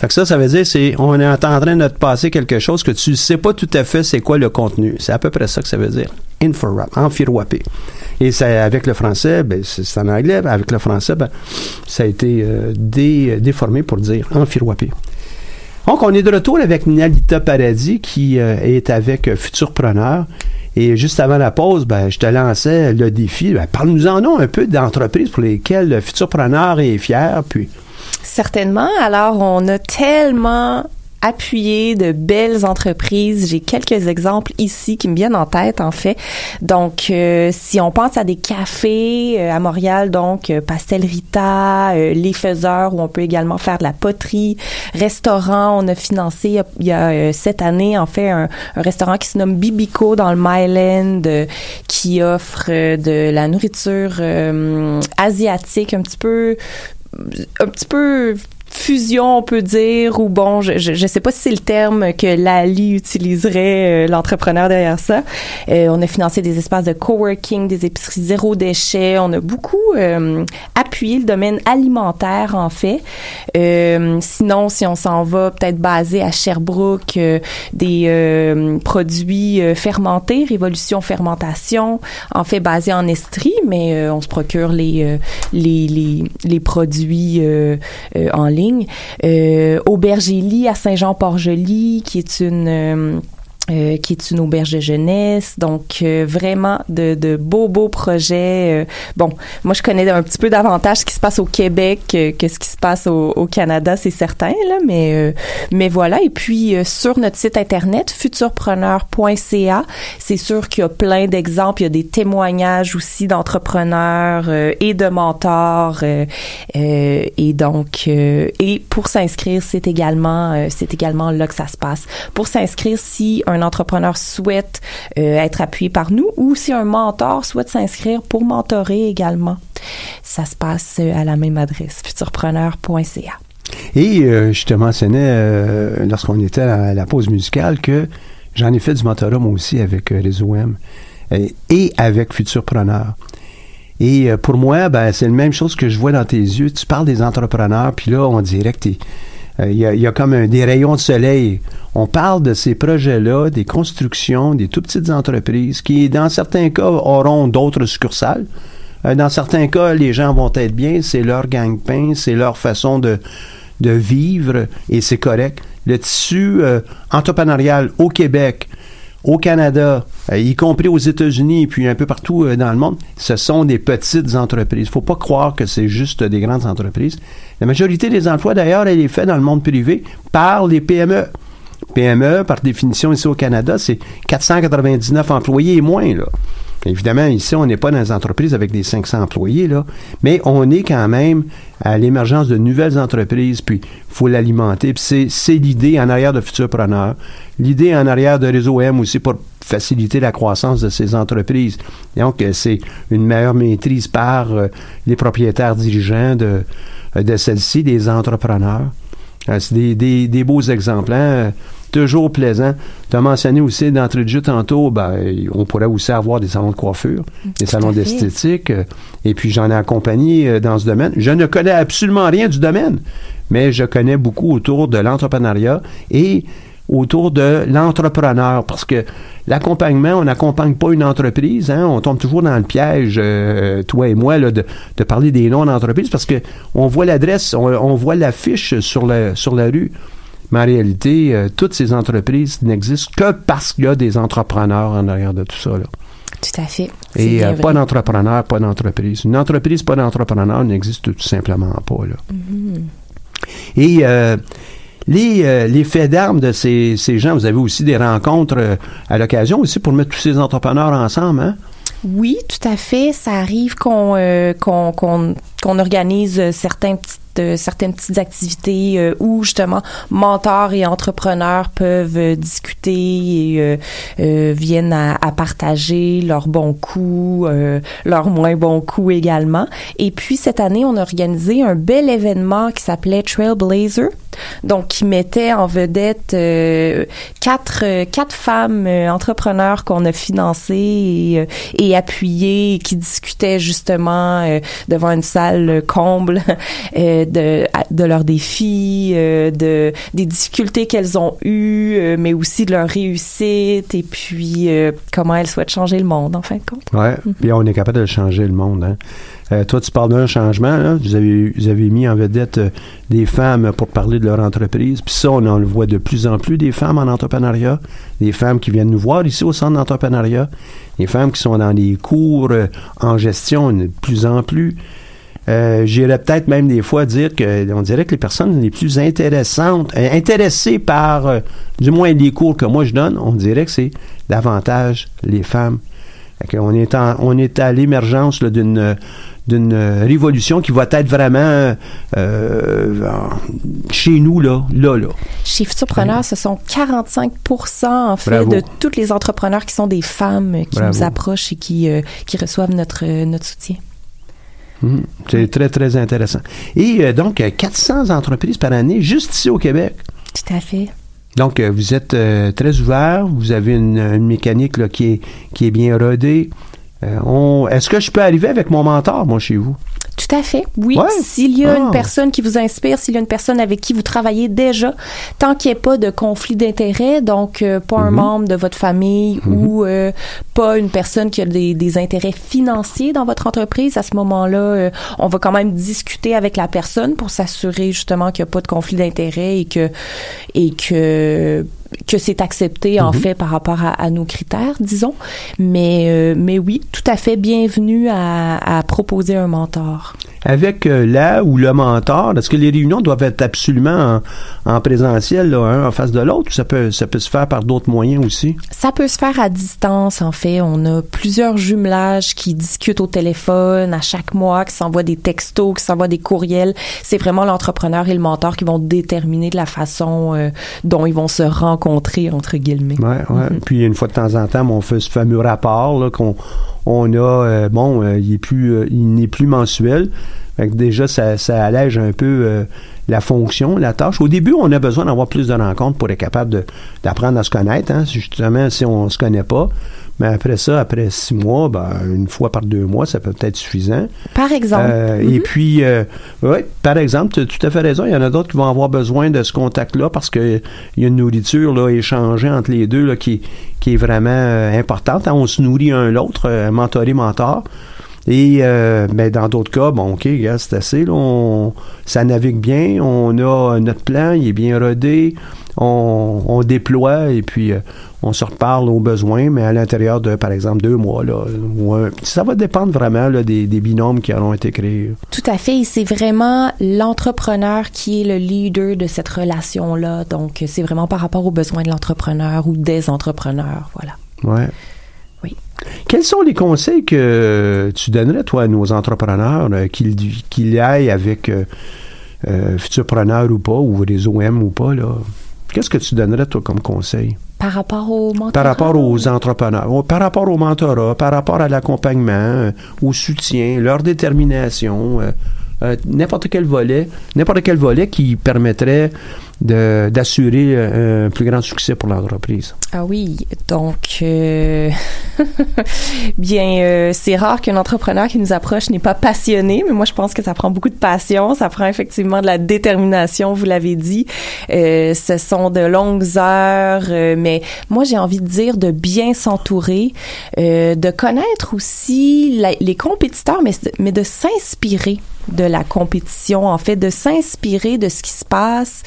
[SPEAKER 2] Fait que ça, ça veut dire, c'est, on est en train de te passer quelque chose que tu sais pas tout à fait c'est quoi le contenu. C'est à peu près ça que ça veut dire. Info-rap, enfiroipé. Et ça, avec le français, ben, c'est en anglais, ben, avec le français, ben, ça a été euh, dé- déformé pour dire enfiroipé. Donc, on est de retour avec Nalita Paradis qui euh, est avec euh, Futurpreneur. Et juste avant la pause, ben, je te lançais le défi. Ben, Parle-nous-en un peu d'entreprises pour lesquelles Futurpreneur est fier. Puis,
[SPEAKER 3] Certainement. Alors, on a tellement appuyé de belles entreprises. J'ai quelques exemples ici qui me viennent en tête, en fait. Donc, euh, si on pense à des cafés euh, à Montréal, donc euh, Pastel Rita, euh, Les Faiseurs, où on peut également faire de la poterie, restaurant, on a financé il y a, euh, cette année, en fait, un, un restaurant qui se nomme Bibico dans le Myland, qui offre de la nourriture asiatique un petit peu un petit peu fusion, on peut dire, ou bon, je, je sais pas si c'est le terme que Lali utiliserait, euh, l'entrepreneur derrière ça. Euh, on a financé des espaces de coworking, des épiceries zéro déchet. On a beaucoup euh, appuyé le domaine alimentaire, en fait. Euh, sinon, si on s'en va peut-être basé à Sherbrooke, euh, des euh, produits fermentés, Révolution Fermentation, en fait basé en Estrie, mais on se procure les, les, les, les produits en ligne. Euh, Aubergélie à Saint-Jean-Port-Joli, qui est une... euh, qui est une auberge de jeunesse, donc euh, vraiment de, de beaux beaux projets. euh, bon, moi je connais un petit peu davantage ce qui se passe au Québec que ce qui se passe au, au Canada, c'est certain là, mais euh, mais voilà. Et puis euh, sur notre site internet futurpreneur.ca, c'est sûr qu'il y a plein d'exemples, il y a des témoignages aussi d'entrepreneurs euh, et de mentors et donc et pour s'inscrire, c'est également c'est également là que ça se passe. Pour s'inscrire, si entrepreneur souhaite euh, être appuyé par nous ou si un mentor souhaite s'inscrire pour mentorer également, ça se passe euh, à la même adresse futurpreneur.ca.
[SPEAKER 2] Et euh, je te mentionnais lorsqu'on était à la pause musicale que j'en ai fait du mentorat moi aussi avec euh, Réseau M euh, et avec Futurpreneur. Et pour moi, ben, c'est la même chose que je vois dans tes yeux. Tu parles des entrepreneurs, puis là, on dirait que euh, il y, a, y a comme un- des rayons de soleil. On parle de ces projets-là, des constructions, des tout petites entreprises qui, dans certains cas, auront d'autres succursales. Euh, dans certains cas, les gens vont être bien, c'est leur gang-pain, c'est leur façon de, de vivre et c'est correct. Le tissu euh, entrepreneurial au Québec, au Canada, euh, y compris aux États-Unis et puis un peu partout euh, dans le monde, ce sont des petites entreprises. faut pas croire que c'est juste des grandes entreprises. La majorité des emplois, d'ailleurs, elle est faite dans le monde privé par les PME. PME, par définition, ici au Canada, c'est 499 employés et moins, là. Évidemment, ici, on n'est pas dans des entreprises avec des 500 employés, là, mais on est quand même à l'émergence de nouvelles entreprises, puis il faut l'alimenter. Puis c'est, l'idée en arrière de Futurpreneur, l'idée en arrière de Réseau M aussi pour faciliter la croissance de ces entreprises. Donc, euh, c'est une meilleure maîtrise par euh, les propriétaires dirigeants de, euh, de celles-ci, des entrepreneurs. C'est des, des, des beaux exemples, hein? Toujours plaisant. Tu as mentionné aussi d'entrée de jeu tantôt, ben, on pourrait aussi avoir des salons de coiffure, des salons d'esthétique, euh, et puis j'en ai accompagné euh, dans ce domaine. Je ne connais absolument rien du domaine, mais je connais beaucoup autour de l'entrepreneuriat et autour de l'entrepreneur, parce que l'accompagnement, on n'accompagne pas une entreprise, hein, on tombe toujours dans le piège, euh, toi et moi, là, de, de parler des noms d'entreprise, parce que on voit l'adresse, on, on voit l'affiche sur la, sur la rue. Mais en réalité, euh, toutes ces entreprises n'existent que parce qu'il y a des entrepreneurs en arrière de tout ça. Là.
[SPEAKER 3] Tout à fait.
[SPEAKER 2] Et euh, pas d'entrepreneur, pas d'entreprise. Une entreprise, pas d'entrepreneur n'existe tout simplement pas. Là.
[SPEAKER 3] Mhm.
[SPEAKER 2] Et euh, les, euh, les faits d'armes de ces, ces gens, vous avez aussi des rencontres à l'occasion aussi pour mettre tous ces entrepreneurs ensemble, hein?
[SPEAKER 3] Oui, tout à fait. Ça arrive qu'on euh, organise certains petites euh, certaines petites activités euh, où justement mentors et entrepreneurs peuvent euh, discuter et viennent à, à partager leurs bons coups, leurs moins bons coups également. Et puis cette année, on a organisé un bel événement qui s'appelait Trailblazer, donc qui mettait en vedette euh, quatre euh, quatre femmes euh, entrepreneurs qu'on a financées et, appuyées, qui discutaient justement devant une salle comble [LAUGHS] de de leurs défis, de des difficultés qu'elles ont eues, mais aussi de leur réussite et puis comment elles souhaitent changer le monde en fin de compte.
[SPEAKER 2] Puis on est capable de changer le monde. Hein? Euh, toi, tu parles d'un changement. Là. Vous, avez, mis en vedette euh, des femmes pour parler de leur entreprise. Puis ça, on en le voit de plus en plus, des femmes en entrepreneuriat. Des femmes qui viennent nous voir ici au centre d'entrepreneuriat. Des femmes qui sont dans des cours euh, en gestion de plus en plus. J'irais peut-être même des fois dire que on dirait que les personnes les plus intéressantes, intéressées par du moins les cours que moi je donne, on dirait que c'est davantage les femmes. Qu'on est on est à l'émergence d'une d'une révolution qui va être vraiment euh, en- chez nous là, là, là.
[SPEAKER 3] Chez Futurpreneurs, ce sont 45 en fait
[SPEAKER 2] Bravo.
[SPEAKER 3] de tous les entrepreneurs qui sont des femmes euh, qui
[SPEAKER 2] Bravo.
[SPEAKER 3] nous approchent et qui euh, qui reçoivent notre euh, notre soutien.
[SPEAKER 2] Mhm. C'est très, très intéressant. Et euh, donc, euh, 400 entreprises par année juste ici au Québec.
[SPEAKER 3] Tout à fait.
[SPEAKER 2] Donc, euh, vous êtes euh, très ouvert, vous avez une, une mécanique là, qui, est, qui est bien rodée. Euh, Est-ce que je peux arriver avec mon mentor, moi, chez vous?
[SPEAKER 3] Tout à fait. Oui.
[SPEAKER 2] Ouais.
[SPEAKER 3] S'il y a
[SPEAKER 2] Ah.
[SPEAKER 3] une personne qui vous inspire, s'il y a une personne avec qui vous travaillez déjà, tant qu'il n'y ait pas de conflit d'intérêts, donc euh, pas un
[SPEAKER 2] Mhm.
[SPEAKER 3] membre de votre famille ou euh, pas une personne qui a des, des intérêts financiers dans votre entreprise, à ce moment-là, euh, on va quand même discuter avec la personne pour s'assurer justement qu'il n'y a pas de conflit d'intérêts et que et que que c'est accepté en
[SPEAKER 2] Mhm.
[SPEAKER 3] fait par rapport à, à nos critères, disons. Mais euh, mais oui, tout à fait bienvenue à, à proposer un mentor.
[SPEAKER 2] Avec euh, la ou le mentor, est-ce que les réunions doivent être absolument en, en présentiel, là, un en face de l'autre, ou ça peut, ça peut se faire par d'autres moyens aussi?
[SPEAKER 3] Ça peut se faire à distance, en fait. On a plusieurs jumelages qui discutent au téléphone à chaque mois, qui s'envoient des textos, qui s'envoient des courriels. C'est vraiment l'entrepreneur et le mentor qui vont déterminer de la façon euh, dont ils vont se rencontrer, entre guillemets.
[SPEAKER 2] Ouais, ouais.
[SPEAKER 3] Mhm.
[SPEAKER 2] Puis une fois de temps en temps, on fait ce fameux rapport qu'on on a. euh, bon, euh, il est plus, euh, il n'est plus mensuel. Fait que déjà, ça, ça allège un peu la fonction, la tâche. Au début, on a besoin d'avoir plus de rencontres pour être capable d'apprendre à se connaître. Hein, justement, si on se connaît pas. Mais après ça, après six mois, ben, une fois par deux mois, ça peut être suffisant.
[SPEAKER 3] Par exemple.
[SPEAKER 2] Euh, Et puis, euh, ouais, par exemple, tu as tout à fait raison. Il y en a d'autres qui vont avoir besoin de ce contact-là parce qu'il y a une nourriture là, échangée entre les deux là, qui, qui est vraiment euh, importante. Hein, On se nourrit un l'autre, mentoré, mentor. Et euh, ben, dans d'autres cas, bon, OK, c'est assez. Là, on, ça navigue bien. On a notre plan, il est bien rodé. On, on déploie et puis euh, on se reparle aux besoins, mais à l'intérieur de, par exemple, deux mois. Là, ou un- ça va dépendre vraiment là, des, des binômes qui auront été créés.
[SPEAKER 3] Tout à fait. C'est vraiment l'entrepreneur qui est le leader de cette relation-là. Donc, c'est vraiment par rapport aux besoins de l'entrepreneur ou des entrepreneurs. Voilà.
[SPEAKER 2] Ouais.
[SPEAKER 3] Oui.
[SPEAKER 2] Quels sont les conseils que tu donnerais, toi, à nos entrepreneurs, euh, qu'ils aillent avec euh, euh, Futurpreneur ou pas, ou Réseau M ou pas, là? Qu'est-ce que tu donnerais, toi, comme conseil?
[SPEAKER 3] Par rapport au mentorat?
[SPEAKER 2] Par rapport aux entrepreneurs, par rapport au mentorat, par rapport à l'accompagnement, euh, au soutien, leur détermination, euh, euh, n'importe quel volet, n'importe quel volet qui permettrait d'assurer euh, un plus grand succès pour l'entreprise.
[SPEAKER 3] Ah oui, donc euh, [LAUGHS] bien, euh, c'est rare qu'un entrepreneur qui nous approche n'est pas passionné, mais moi je pense que ça prend beaucoup de passion, ça prend effectivement de la détermination, vous l'avez dit. Euh, ce sont de longues heures, euh, mais moi j'ai envie de dire de bien s'entourer, euh, de connaître aussi les compétiteurs, mais, mais de s'inspirer de la compétition, en fait, de s'inspirer de ce qui se passe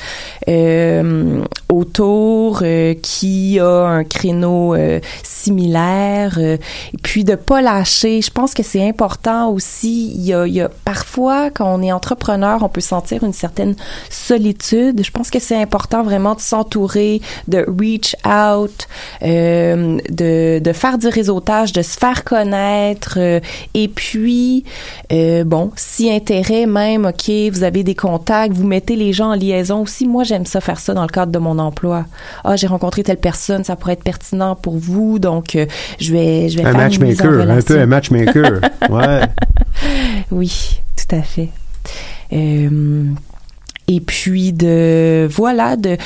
[SPEAKER 3] euh, autour, euh, qui a un créneau euh, similaire, et puis de pas lâcher. Je pense que c'est important aussi. Il y, a, il y a parfois quand on est entrepreneur, on peut sentir une certaine solitude. Je pense que c'est important vraiment de s'entourer, de reach out, de, de faire du réseautage, de se faire connaître, et puis bon, si intérêt même, OK, vous avez des contacts, vous mettez les gens en liaison aussi. Moi, j'aime ça faire ça dans le cadre de mon emploi. Ah, j'ai rencontré telle personne, ça pourrait être pertinent pour vous, donc euh, je vais je vais
[SPEAKER 2] un
[SPEAKER 3] faire
[SPEAKER 2] matchmaker,
[SPEAKER 3] une mise en
[SPEAKER 2] un peu un matchmaker. [LAUGHS] ouais.
[SPEAKER 3] Oui, tout à fait. Euh, et puis de voilà de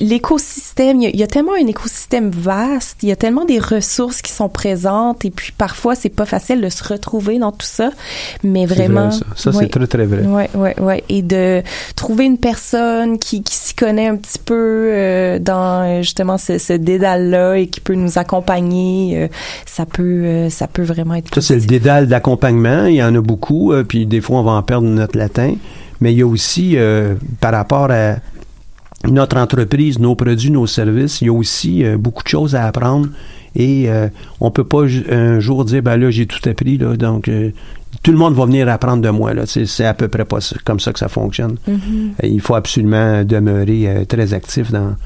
[SPEAKER 3] l'écosystème il y, a, il y a tellement un écosystème vaste il y a tellement des ressources qui sont présentes et puis parfois c'est pas facile de se retrouver dans tout ça mais vraiment
[SPEAKER 2] vrai, ça. Ça,
[SPEAKER 3] ouais.
[SPEAKER 2] c'est très, très vrai.
[SPEAKER 3] Ouais, ouais, ouais. Et de trouver une personne qui, qui s'y connaît un petit peu euh, dans euh, justement ce, ce dédale-là et qui peut nous accompagner, euh, ça peut, euh, ça peut vraiment être.
[SPEAKER 2] Ça, c'est le dédale d'accompagnement. Il y en a beaucoup, euh, puis des fois, on va en perdre notre latin. Mais il y a aussi, euh, par rapport à notre entreprise, nos produits, nos services, il y a aussi euh, beaucoup de choses à apprendre. Et euh, on peut pas un jour dire, ben là, j'ai tout appris, là, donc euh, tout le monde va venir apprendre de moi. Là. C'est, c'est à peu près pas comme ça que ça fonctionne.
[SPEAKER 3] Mhm.
[SPEAKER 2] Euh, Il faut absolument demeurer très actif dans,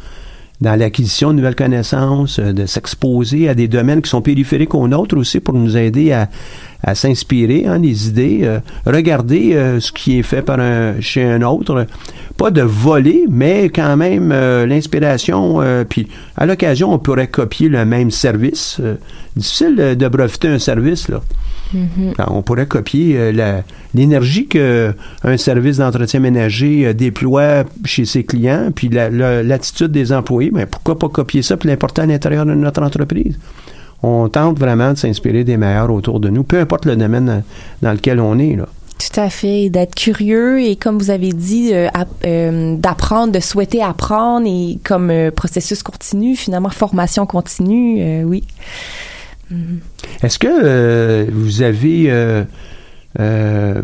[SPEAKER 2] dans l'acquisition de nouvelles connaissances, euh, de s'exposer à des domaines qui sont périphériques aux nôtres aussi pour nous aider à, à s'inspirer hein, des idées. euh, regarder euh, ce qui est fait par un, chez un autre. Pas de voler, mais quand même euh, l'inspiration. euh, puis à l'occasion, on pourrait copier le même service. Euh, difficile de breveter un service, là.
[SPEAKER 3] Mhm.
[SPEAKER 2] On pourrait copier euh, l'énergie que un service d'entretien ménager euh, déploie chez ses clients, puis la- la- l'attitude des employés. Mais pourquoi pas copier ça puis l'importer à l'intérieur de notre entreprise? On tente vraiment de s'inspirer des meilleurs autour de nous, peu importe le domaine euh, dans lequel on est. Là.
[SPEAKER 3] Tout à fait, d'être curieux et comme vous avez dit, euh, app- euh, d'apprendre, de souhaiter apprendre et comme euh, processus continu, finalement formation continue, euh, Mhm.
[SPEAKER 2] Est-ce que euh, vous avez euh, euh,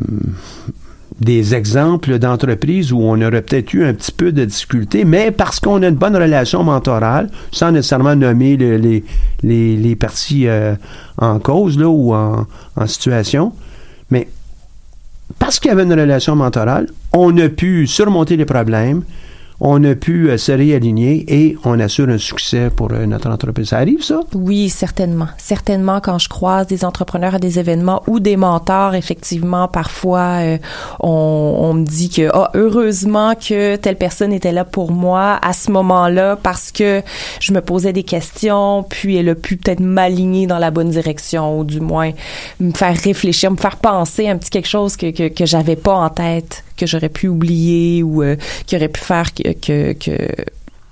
[SPEAKER 2] des exemples d'entreprises où on aurait peut-être eu un petit peu de difficulté, mais parce qu'on a une bonne relation mentorale, sans nécessairement nommer le- les, les, les parties en cause là, ou en, en situation, mais parce qu'il y avait une relation mentorale, on a pu surmonter les problèmes, on a pu euh, se réaligner et on assure un succès pour euh, notre entreprise. Ça arrive, ça?
[SPEAKER 3] Oui, certainement. Certainement, quand je croise des entrepreneurs à des événements ou des mentors, effectivement, parfois, euh, on, on me dit que, ah, heureusement que telle personne était là pour moi à ce moment-là parce que je me posais des questions, puis elle a pu peut-être m'aligner dans la bonne direction ou du moins me faire réfléchir, me faire penser un petit quelque chose que, que, que j'avais pas en tête, que j'aurais pu oublier ou euh, qui aurait pu faire que, que, que,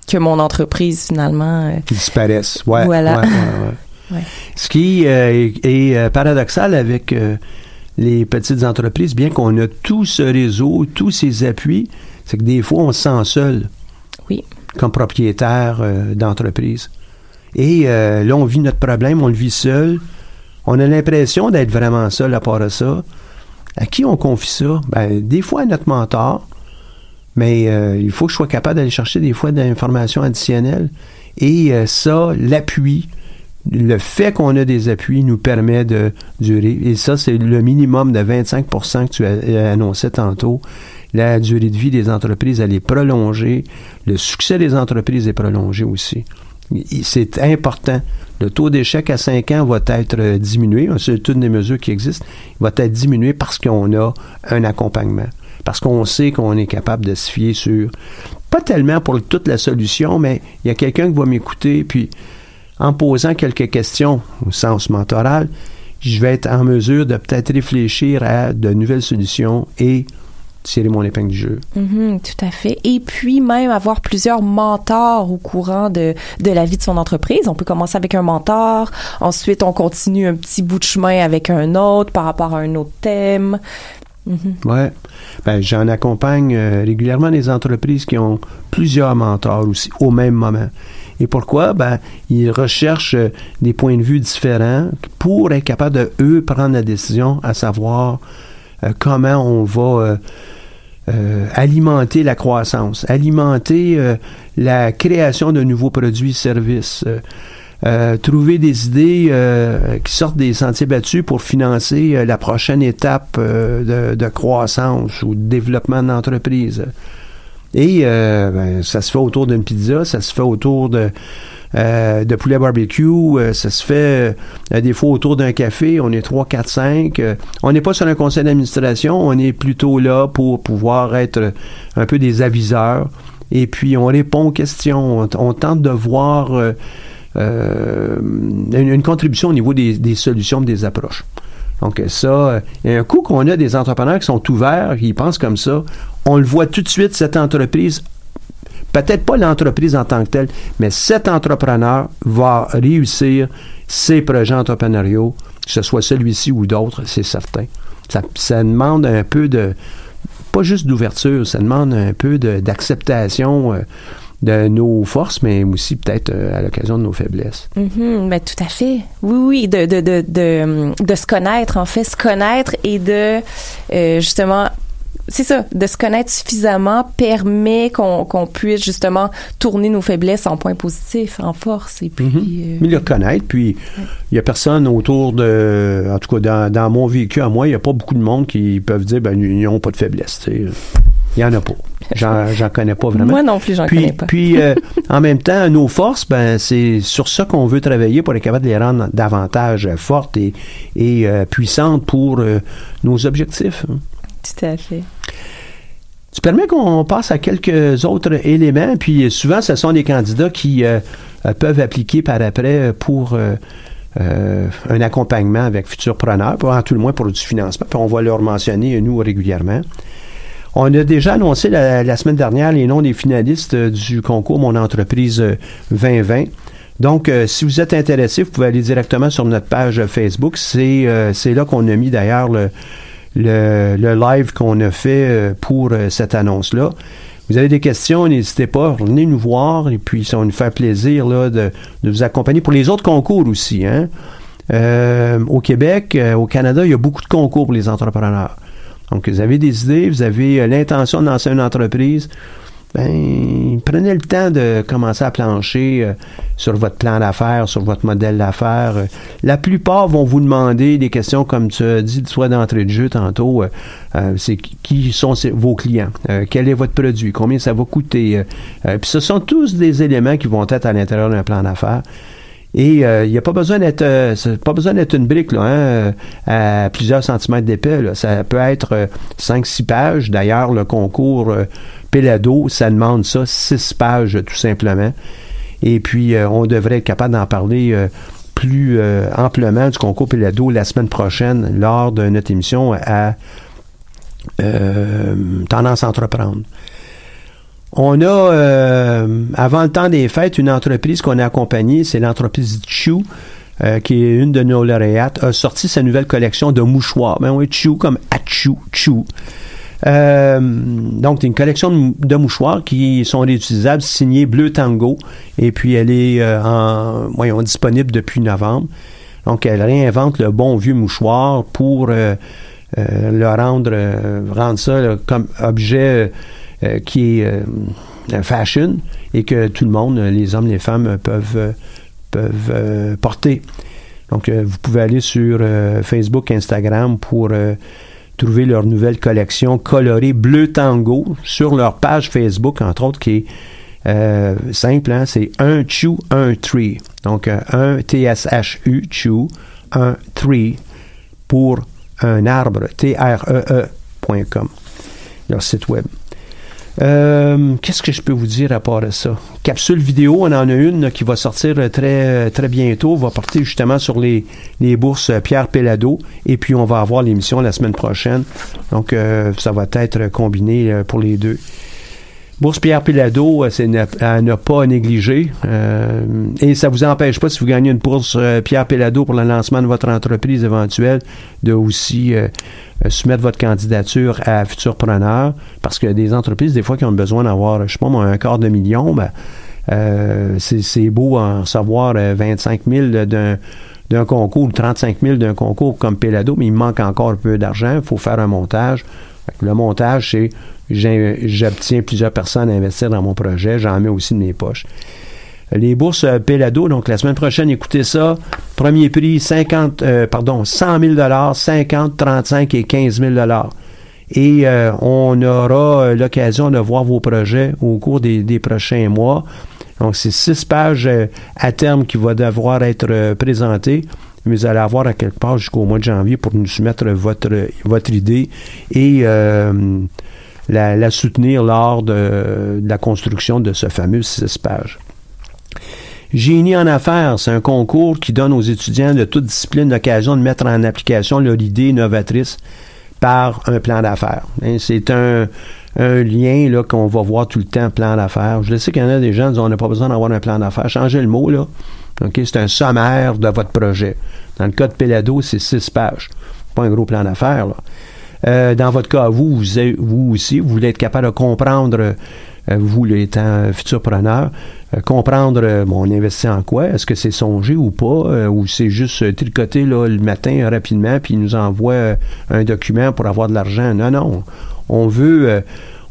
[SPEAKER 3] que mon entreprise, finalement, euh,
[SPEAKER 2] qui disparaissent. Ouais,
[SPEAKER 3] Voilà.
[SPEAKER 2] ouais, ouais, ouais. [LAUGHS]
[SPEAKER 3] Ouais.
[SPEAKER 2] Ce qui euh, est, est, euh, paradoxal avec euh, les petites entreprises, bien qu'on a tout ce réseau, tous ces appuis, c'est que des fois, on se sent seul
[SPEAKER 3] Oui.
[SPEAKER 2] comme propriétaire d'entreprise. Et là, on vit notre problème, on le vit seul. On a l'impression d'être vraiment seul à part ça. À qui on confie ça? Ben, des fois à notre mentor, mais euh, il faut que je sois capable d'aller chercher des fois de l'information additionnelle. Et euh, ça, l'appui, le fait qu'on a des appuis nous permet de durer. Et ça, c'est le minimum de 25% que tu as euh, annoncé tantôt. La durée de vie des entreprises, elle est prolongée. Le succès des entreprises est prolongé aussi. C'est important. Le taux d'échec à 5 ans va être euh, diminué. C'est une des mesures qui existent. Il va être diminué parce qu'on a un accompagnement. Parce qu'on sait qu'on est capable de se fier sur, pas tellement pour toute la solution, mais il y a quelqu'un qui va m'écouter, puis en posant quelques questions au sens mentoral, je vais être en mesure de peut-être réfléchir à de nouvelles solutions et tirer mon épingle du jeu.
[SPEAKER 3] Mhm, tout à fait. Et puis même avoir plusieurs mentors au courant de, de la vie de son entreprise. On peut commencer avec un mentor, ensuite on continue un petit bout de chemin avec un autre par rapport à un autre thème.
[SPEAKER 2] Ouais. Ben, j'en accompagne euh, régulièrement des entreprises qui ont plusieurs mentors aussi au même moment. Et pourquoi? Ben, ils recherchent euh, des points de vue différents pour être capables de, eux, prendre la décision, à savoir comment on va euh, euh, alimenter la croissance, alimenter euh, la création de nouveaux produits et services, euh, euh, trouver des idées euh, qui sortent des sentiers battus pour financer euh, la prochaine étape euh, de, de croissance ou de développement d'entreprise. Et euh, ben, ça se fait autour d'une pizza, ça se fait autour de, euh, de poulet barbecue, euh, ça se fait euh, des fois autour d'un café, on est 3, 4, 5. euh, on n'est pas sur un conseil d'administration, on est plutôt là pour pouvoir être un peu des aviseurs. Et puis on répond aux questions, on, tente de voir euh, euh, une, une contribution au niveau des, des solutions, des approches. Donc ça, et un coup qu'on a des entrepreneurs qui sont ouverts, qui pensent comme ça, on le voit tout de suite, cette entreprise, peut-être pas l'entreprise en tant que telle, mais cet entrepreneur va réussir ses projets entrepreneuriaux, que ce soit celui-ci ou d'autres, c'est certain. Ça, ça demande un peu de, pas juste d'ouverture, ça demande un peu d'acceptation euh, de nos forces, mais aussi peut-être euh, à l'occasion de nos faiblesses.
[SPEAKER 3] Ben, tout à fait. Oui, oui, de, de, de, de, de se connaître, en fait, se connaître et de, euh, justement, c'est ça, de se connaître suffisamment permet qu'on puisse, justement, tourner nos faiblesses en points positifs, en force. Et puis, euh,
[SPEAKER 2] Mais le connaître, puis il y a personne autour de, en tout cas dans, dans mon vécu à moi, il n'y a pas beaucoup de monde qui peuvent dire ben ils n'ont pas de faiblesse. Il n'y en a pas. [LAUGHS] J'en, connais pas vraiment.
[SPEAKER 3] Moi non plus, j'en connais pas.
[SPEAKER 2] Puis euh, [LAUGHS] en même temps, nos forces, ben c'est sur ça qu'on veut travailler pour être capable de les rendre davantage fortes et, et euh, puissantes pour nos objectifs. hein.
[SPEAKER 3] tout à fait.
[SPEAKER 2] Tu permets qu'on passe à quelques autres éléments, puis souvent, ce sont des candidats qui euh, euh, peuvent appliquer par après pour euh, euh, un accompagnement avec futurs preneurs, en tout le moins pour du financement, puis on va leur mentionner, nous, régulièrement. On a déjà annoncé la, semaine dernière les noms des finalistes euh, du concours Mon entreprise euh, 2020. Donc, euh, si vous êtes intéressé, vous pouvez aller directement sur notre page Facebook. C'est euh, c'est là qu'on a mis d'ailleurs le, le, le live qu'on a fait euh, pour euh, cette annonce-là. Vous avez des questions, n'hésitez pas, venez nous voir et puis ça va nous faire plaisir là, de, de vous accompagner pour les autres concours aussi. Hein. Euh, au Québec, euh, au Canada, il y a beaucoup de concours pour les entrepreneurs. Donc, vous avez des idées, vous avez l'intention de lancer une entreprise, ben, prenez le temps de commencer à plancher euh, sur votre plan d'affaires, sur votre modèle d'affaires. Euh, la plupart vont vous demander des questions comme tu as dit, soit d'entrée de jeu tantôt. euh, euh, c'est qui- sont vos clients? Euh, quel est votre produit? Combien ça va coûter? Euh, euh, Puis ce sont tous des éléments qui vont être à l'intérieur d'un plan d'affaires. Et euh, il n'y a pas besoin d'être euh, pas besoin d'être une brique là, hein, euh, à plusieurs centimètres d'épais. Ça peut être 5-6 pages. D'ailleurs, le concours euh, Pelado, ça demande ça, 6 pages tout simplement. Et puis, euh, on devrait être capable d'en parler euh, plus euh, amplement du concours Pelado la semaine prochaine lors de notre émission à euh, Tendance à entreprendre. On a, avant le temps des fêtes, une entreprise qu'on a accompagnée, c'est l'entreprise euh, qui est une de nos lauréates, a sorti sa nouvelle collection de mouchoirs. Ben oui, Chou comme Achou, Chou. Euh, donc, c'est une collection de, mouchoirs qui sont réutilisables, signée Bleu Tango, et puis elle est euh, en, voyons, disponible depuis novembre. Donc, elle réinvente le bon vieux mouchoir pour euh, euh, le rendre, rendre ça comme objet qui est fashion et que tout le monde, les hommes, les femmes, peuvent, peuvent porter. Donc, vous pouvez aller sur Facebook, Instagram pour trouver leur nouvelle collection colorée bleu tango sur leur page Facebook, entre autres, qui est euh, simple, hein, c'est un chew, un tree. Donc, euh, un T-S-H-U, chew, un tree pour un arbre, T-R-E-E.com, leur site web. Euh, Qu'est-ce que je peux vous dire à part ça? Capsule vidéo, on en a une qui va sortir euh, très, très bientôt, va porter justement sur les, les bourses euh, Pierre Pellado, et puis on va avoir l'émission la semaine prochaine. Donc, euh, ça va être combiné euh, pour les deux. Bourse Pierre Pilado, c'est ne- à ne pas négliger. Euh, et ça vous empêche pas, si vous gagnez une bourse euh, Pierre Pilado pour le lancement de votre entreprise éventuelle, de aussi euh, euh, soumettre votre candidature à Futur Preneur. Parce que des entreprises, des fois, qui ont besoin d'avoir, je sais pas moi, un quart de million, ben, euh, c'est c'est beau en euh, 25 000 d'un d'un concours, 35 000 d'un concours comme Pelado, mais il manque encore un peu d'argent. Il faut faire un montage. Le montage, c'est j'obtiens plusieurs personnes à investir dans mon projet. J'en mets aussi de mes poches. Les bourses euh, Pelado, donc la semaine prochaine, écoutez ça. Premier prix, 50, euh, pardon, 100 000 50, 35 et 15 000 Et euh, on aura l'occasion de voir vos projets au cours des, prochains mois. Donc, c'est six pages à terme qui vont devoir être présentées mais vous allez avoir à quelque part jusqu'au mois de janvier pour nous soumettre votre, votre idée et la, soutenir lors de, la construction de ce fameux six pages. Génie en affaires, c'est un concours qui donne aux étudiants de toute discipline l'occasion de mettre en application leur idée novatrice par un plan d'affaires. Hein, c'est un, lien là, qu'on va voir tout le temps, plan d'affaires. Je sais qu'il y en a des gens qui disent on n'a pas besoin d'avoir un plan d'affaires. Changez le mot, là. c'est un sommaire de votre projet. Dans le cas de Pelado, c'est six pages. Pas un gros plan d'affaires. Euh, dans votre cas, vous, vous, vous, aussi, vous voulez être capable de comprendre euh, vous étant futur preneur, euh, comprendre euh, bon, on investit en quoi, est-ce que c'est songé ou pas, ou c'est juste tricoter là, le matin rapidement, puis il nous envoie un document pour avoir de l'argent? Non, non. On veut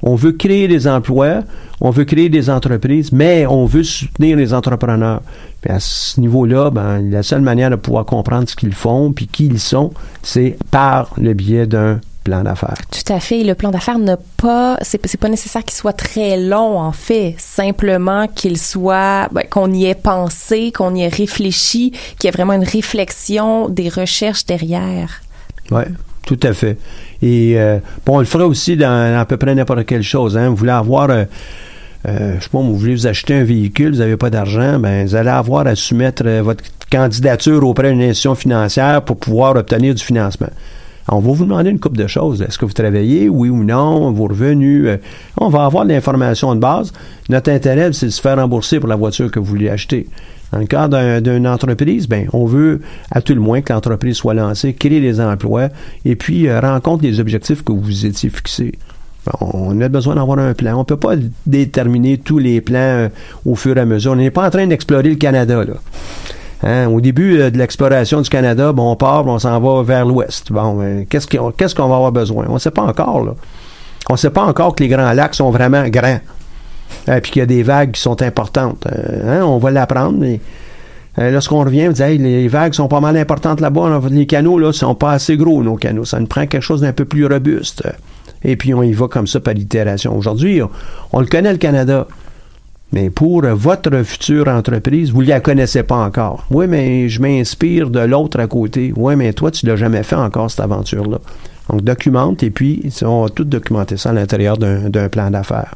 [SPEAKER 2] on veut créer des emplois, on veut créer des entreprises, mais on veut soutenir les entrepreneurs. Puis à ce niveau-là, ben, la seule manière de pouvoir comprendre ce qu'ils font puis qui ils sont, c'est par le biais d'un plan d'affaires.
[SPEAKER 3] Tout à fait. Le plan d'affaires n'a pas, c'est, pas nécessaire qu'il soit très long, en fait. Simplement qu'il soit, ben, qu'on y ait pensé, qu'on y ait réfléchi, qu'il y ait vraiment une réflexion des recherches derrière.
[SPEAKER 2] Oui, tout à fait. Et euh, bon, on le fera aussi dans à peu près n'importe quelle chose. Hein. Vous voulez avoir, euh, euh, je sais pas, vous voulez vous acheter un véhicule, vous n'avez pas d'argent, ben vous allez avoir à soumettre votre candidature auprès d'une institution financière pour pouvoir obtenir du financement. On va vous demander une coupe de choses. Est-ce que vous travaillez, oui ou non, vos revenus? Euh, on va avoir de l'information de base. Notre intérêt, c'est de se faire rembourser pour la voiture que vous voulez acheter. Dans le cas d'une entreprise, ben, on veut à tout le moins que l'entreprise soit lancée, créer des emplois et puis euh, rencontre les objectifs que vous étiez fixés. On a besoin d'avoir un plan. On ne peut pas déterminer tous les plans euh, au fur et à mesure. On n'est pas en train d'explorer le Canada. Là. Hein, au début euh, de l'exploration du Canada, bon, on part, on s'en va vers l'ouest. Bon, ben, qu'est-ce qu'on va avoir besoin? On ne sait pas encore. Là. On ne sait pas encore que les grands lacs sont vraiment grands. et euh, puis qu'il y a des vagues qui sont importantes. Euh, hein, on va l'apprendre, mais lorsqu'on revient, on dit les vagues sont pas mal importantes là-bas. Les canaux là sont pas assez gros, nos canaux. Ça nous prend quelque chose d'un peu plus robuste. Et puis on y va comme ça par itération. Aujourd'hui, on le connaît le Canada. Mais pour votre future entreprise, vous ne la connaissez pas encore. Oui, mais je m'inspire de l'autre à côté. Oui, mais toi, tu ne l'as jamais fait encore, cette aventure-là. Donc, documente et puis on va tout documenter ça à l'intérieur d'un plan d'affaires.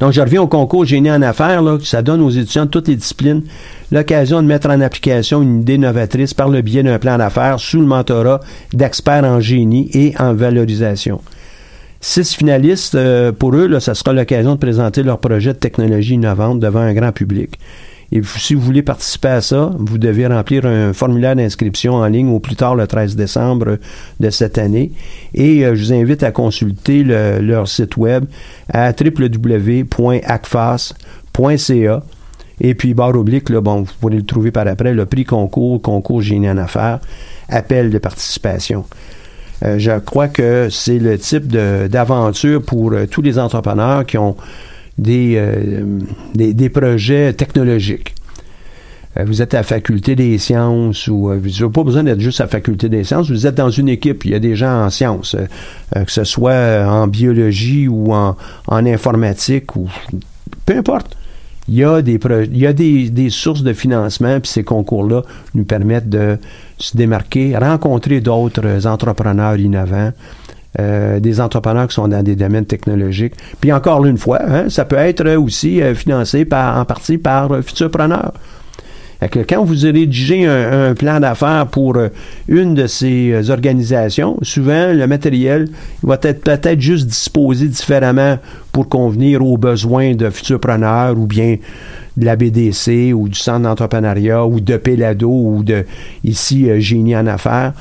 [SPEAKER 2] Donc, je reviens au concours Génie en affaires. Là, ça donne aux étudiants de toutes les disciplines l'occasion de mettre en application une idée novatrice par le biais d'un plan d'affaires sous le mentorat d'experts en génie et en valorisation. Six finalistes, euh, pour eux, là, ça sera l'occasion de présenter leur projet de technologie innovante devant un grand public. Et si vous voulez participer à ça, vous devez remplir un formulaire d'inscription en ligne au plus tard le 13 décembre de cette année. Et euh, je vous invite à consulter leur site web à www.acfas.ca. Et puis, barre oblique, là, bon, vous pourrez le trouver par après, le prix concours, concours génie en affaires, appel de participation. Euh, je crois que c'est le type d'aventure pour euh, tous les entrepreneurs qui ont des, euh, des, projets technologiques. Vous êtes à la faculté des sciences ou vous n'avez pas besoin d'être juste à la faculté des sciences, vous êtes dans une équipe, il y a des gens en sciences, que ce soit en biologie ou en, en informatique ou peu importe il y a des, il y a des, des sources de financement, puis ces concours-là nous permettent de se démarquer, rencontrer d'autres entrepreneurs innovants, euh, des entrepreneurs qui sont dans des domaines technologiques. Puis encore une fois, hein, ça peut être aussi euh, financé par, en partie par euh, Futurpreneurs que quand vous rédigez un, un plan d'affaires pour euh, une de ces euh, organisations, souvent le matériel va être peut-être juste disposé différemment pour convenir aux besoins de futurs preneurs ou bien de la BDC ou du centre d'entrepreneuriat ou de Pelado ou de ici euh, Génie en affaires.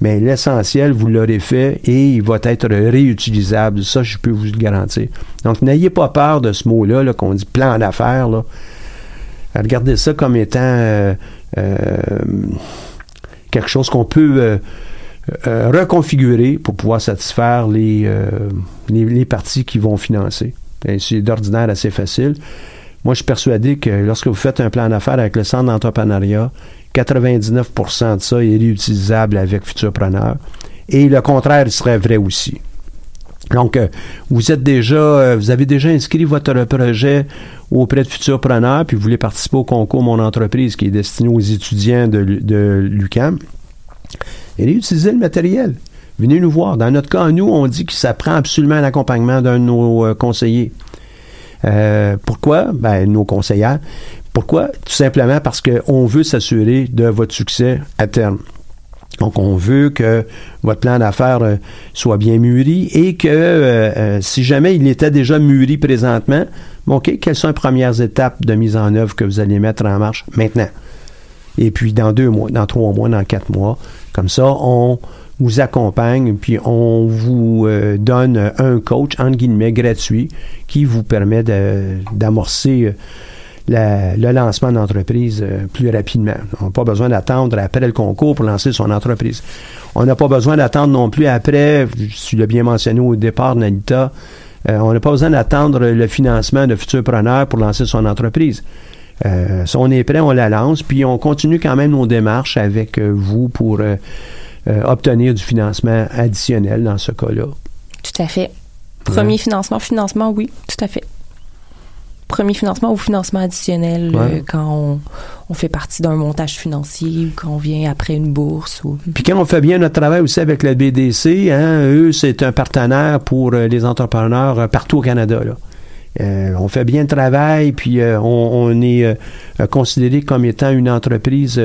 [SPEAKER 2] Mais l'essentiel, vous l'aurez fait et il va être réutilisable. Ça, je peux vous le garantir. Donc, n'ayez pas peur de ce mot-là -là, qu'on dit plan d'affaires. Là regardez ça comme étant euh, quelque chose qu'on peut reconfigurer pour pouvoir satisfaire les, les, les, parties qui vont financer. C'est d'ordinaire assez facile. Moi, je suis persuadé que lorsque vous faites un plan d'affaires avec le centre d'entrepreneuriat, 99% de ça est réutilisable avec Futurpreneur. Et le contraire serait vrai aussi. Donc, euh, vous êtes déjà, euh, vous avez déjà inscrit votre projet auprès de Futurpreneur, puis vous voulez participer au concours Mon entreprise qui est destiné aux étudiants de, de l'UCAM. Et réutilisez le matériel. Venez nous voir. Dans notre cas, nous, on dit que ça prend absolument l'accompagnement d'un de nos euh, conseillers. pourquoi? Ben, nos conseillères. Pourquoi? Tout simplement parce qu'on veut s'assurer de votre succès à terme. Donc, on veut que votre plan d'affaires euh, soit bien mûri et que euh, euh, si jamais il était déjà mûri présentement, OK, quelles sont les premières étapes de mise en œuvre que vous allez mettre en marche maintenant? Et puis, dans deux mois, dans trois mois, dans quatre mois, comme ça, on vous accompagne, puis on vous donne un coach, entre guillemets, gratuit, qui vous permet d'amorcer le lancement d'entreprise euh, plus rapidement. On n'a pas besoin d'attendre après le concours pour lancer son entreprise. On n'a pas besoin d'attendre non plus après, tu l'as bien mentionné au départ, Nalita, euh, on n'a pas besoin d'attendre le financement de futurs preneurs pour lancer son entreprise. Euh, si on est prêt, on la lance, puis on continue quand même nos démarches avec vous pour obtenir du financement additionnel dans ce cas-là.
[SPEAKER 3] Tout à fait. Premier financement, financement, oui, tout à fait premier financement ou financement additionnel euh, quand on, fait partie d'un montage financier ou quand on vient après une bourse. Ou...
[SPEAKER 2] Puis quand on fait bien notre travail aussi avec la BDC, hein, eux, c'est un partenaire pour euh, les entrepreneurs euh, partout au Canada. on fait bien le travail, puis on, est considéré comme étant une entreprise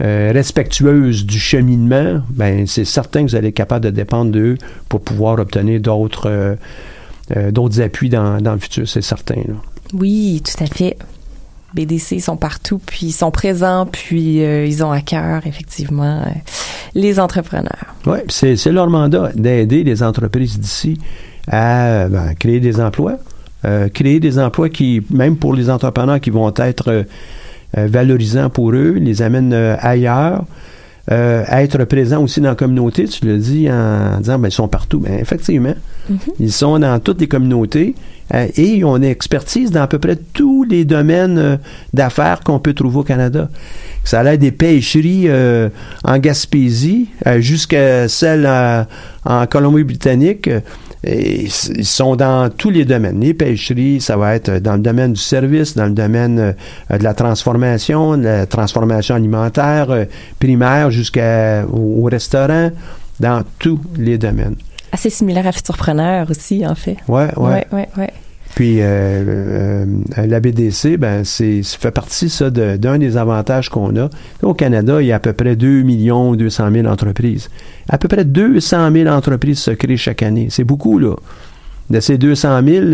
[SPEAKER 2] respectueuse du cheminement. Ben, c'est certain que vous allez être capable de dépendre d'eux pour pouvoir obtenir d'autres d'autres appuis dans, dans, le futur, c'est certain. Là.
[SPEAKER 3] Oui, tout à fait. BDC sont partout, puis ils sont présents, puis euh, ils ont à cœur, effectivement, euh, les entrepreneurs.
[SPEAKER 2] Oui, c'est, leur mandat d'aider les entreprises d'ici à ben, créer des emplois, euh, créer des emplois qui, même pour les entrepreneurs qui vont être valorisants pour eux, les amènent ailleurs. être présents aussi dans la communauté, tu le dis en disant ben, ils sont partout. Ben, effectivement, mm-hmm. ils sont dans toutes les communautés. Euh, et on expertise dans à peu près tous les domaines euh, d'affaires qu'on peut trouver au Canada. Ça a des pêcheries euh, en Gaspésie jusqu'à celles en Colombie-Britannique. ils sont dans tous les domaines. Les pêcheries, ça va être dans le domaine du service, dans le domaine de la transformation, de la transformation alimentaire primaire jusqu'au restaurant, dans tous les domaines
[SPEAKER 3] assez similaire à Futurpreneur aussi, en fait.
[SPEAKER 2] Ouais, ouais.
[SPEAKER 3] ouais, ouais,
[SPEAKER 2] Puis euh, euh, la BDC, ben c'est fait partie ça d'un des avantages qu'on a. Au Canada, il y a à peu près 2 millions 200 000 entreprises. À peu près 200 000 entreprises se créent chaque année. C'est beaucoup là. De ces 200 000,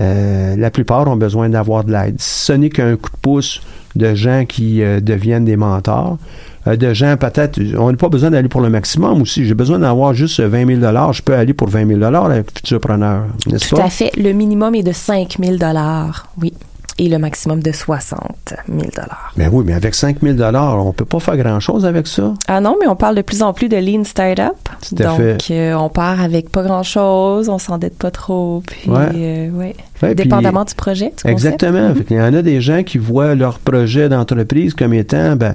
[SPEAKER 2] euh, la plupart ont besoin d'avoir de l'aide. Ce n'est qu'un coup de pouce de gens qui deviennent des mentors. Euh, de gens, peut-être, on n'a pas besoin d'aller pour le maximum aussi. J'ai besoin d'avoir juste 20 000 Je peux aller pour 20 000 avec Futurpreneur, n'est-ce
[SPEAKER 3] pas? Tout à fait. Le minimum est de 5 000 oui et le maximum de 60 000
[SPEAKER 2] Mais oui, mais avec 5 000 on peut pas faire grand-chose avec ça.
[SPEAKER 3] Ah non, mais on parle de plus en plus de lean startup. Donc, euh, on part avec pas grand-chose, on s'endette pas trop, puis ouais. Euh, dépendamment du projet,
[SPEAKER 2] du Exactement. Il y en a des gens qui voient leur projet d'entreprise comme étant, ben,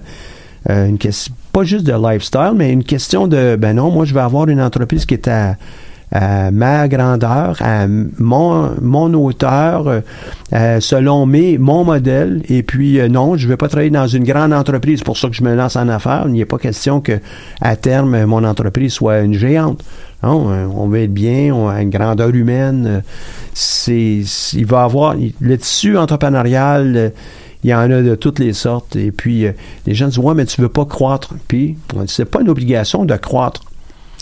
[SPEAKER 2] euh, une question, pas juste de lifestyle, mais une question de, ben non, moi je vais avoir une entreprise qui est à, ma grandeur, à mon, mon hauteur, euh, selon mes, mon modèle. Et puis, euh, non, je ne vais pas travailler dans une grande entreprise pour ça que je me lance en affaires. Il n'y a pas question que à terme, mon entreprise soit une géante. Non, on veut être bien, on a une grandeur humaine. C'est, il va avoir le tissu entrepreneurial il y en a de toutes les sortes. Et puis, euh, les gens disent, ouais, mais tu veux pas croître. Puis, c'est pas une obligation de croître.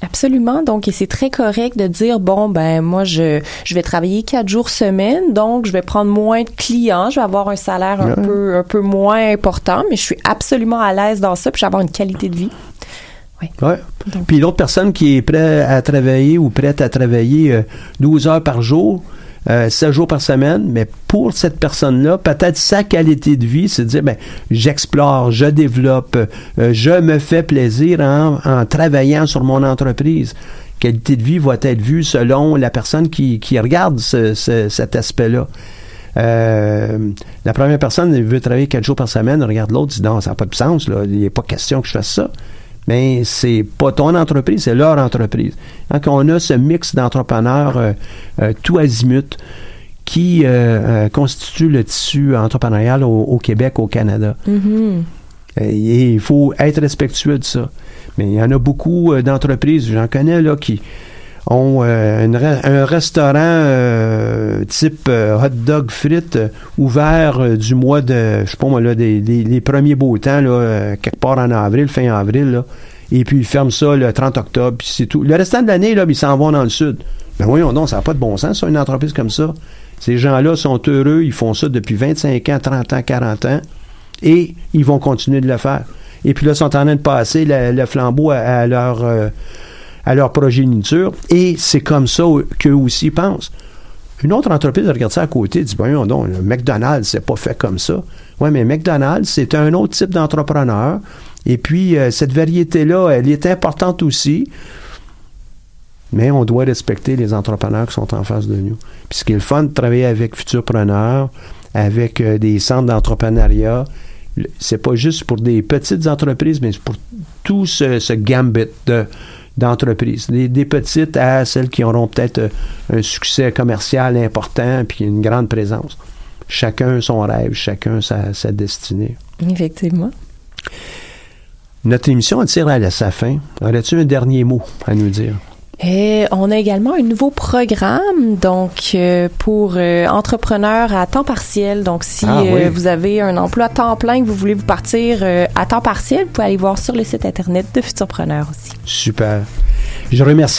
[SPEAKER 3] Absolument. Donc, et c'est très correct de dire, bon, ben, moi, je, je vais travailler quatre jours semaine, donc je vais prendre moins de clients, je vais avoir un salaire un peu, un peu moins important, mais je suis absolument à l'aise dans ça, puis je vais avoir une qualité de vie.
[SPEAKER 2] Oui. Ouais. Puis l'autre personne qui est prête à travailler ou prête à travailler 12 euh, heures par jour, euh, 7 jours par semaine, mais pour cette personne-là, peut-être sa qualité de vie, c'est de dire, ben, j'explore, je développe, euh, je me fais plaisir en, en travaillant sur mon entreprise. Qualité de vie va être vue selon la personne qui, qui regarde ce- ce- cet aspect-là. Euh, la première personne veut travailler quatre jours par semaine, regarde l'autre, dit non, ça n'a pas de sens, là. il n'est pas question que je fasse ça. Mais c'est pas ton entreprise, c'est leur entreprise. Donc, on a ce mix d'entrepreneurs euh, euh, tout azimut qui euh, euh, constitue le tissu entrepreneurial au, au Québec, au Canada.
[SPEAKER 3] Mhm.
[SPEAKER 2] Et il faut être respectueux de ça. Mais il y en a beaucoup d'entreprises, j'en connais là, qui ont euh, un restaurant euh, type euh, hot dog frites ouvert du mois de, je sais pas moi, là, des, des- les premiers beaux temps, là, quelque part en avril, fin avril, là. Et puis ils ferment ça le 30 octobre, puis c'est tout. Le restant de l'année, là, ils s'en vont dans le sud. Ben voyons donc, ça n'a pas de bon sens, ça, une entreprise comme ça. Ces gens-là sont heureux, ils font ça depuis 25 ans, 30 ans, 40 ans et ils vont continuer de le faire. Et puis là, ils sont en train de passer le, le flambeau à, à leur, euh, à leur progéniture, et c'est comme ça qu'eux aussi pensent. Une autre entreprise regarde ça à côté, dit, non, le McDonald's, c'est pas fait comme ça. Oui, mais McDonald's, c'est un autre type d'entrepreneur, et puis euh, cette variété-là, elle est importante aussi, mais on doit respecter les entrepreneurs qui sont en face de nous. Puis ce qui est le fun de travailler avec Futurpreneurs, avec euh, des centres d'entrepreneuriat, c'est pas juste pour des petites entreprises, mais pour tout ce, ce gambit de d'entreprises, des, des petites à celles qui auront peut-être euh, un succès commercial important puis une grande présence. Chacun son rêve, chacun sa, sa destinée.
[SPEAKER 3] Effectivement.
[SPEAKER 2] Notre émission tire à sa fin. Aurais-tu un dernier mot à nous dire?
[SPEAKER 3] Et on a également un nouveau programme donc euh, pour euh, entrepreneurs à temps partiel. Donc si
[SPEAKER 2] Ah,
[SPEAKER 3] euh, vous avez un emploi à temps plein que vous voulez vous partir à temps partiel, vous pouvez aller voir sur le site internet de Futurpreneur aussi.
[SPEAKER 2] Super. Je remercie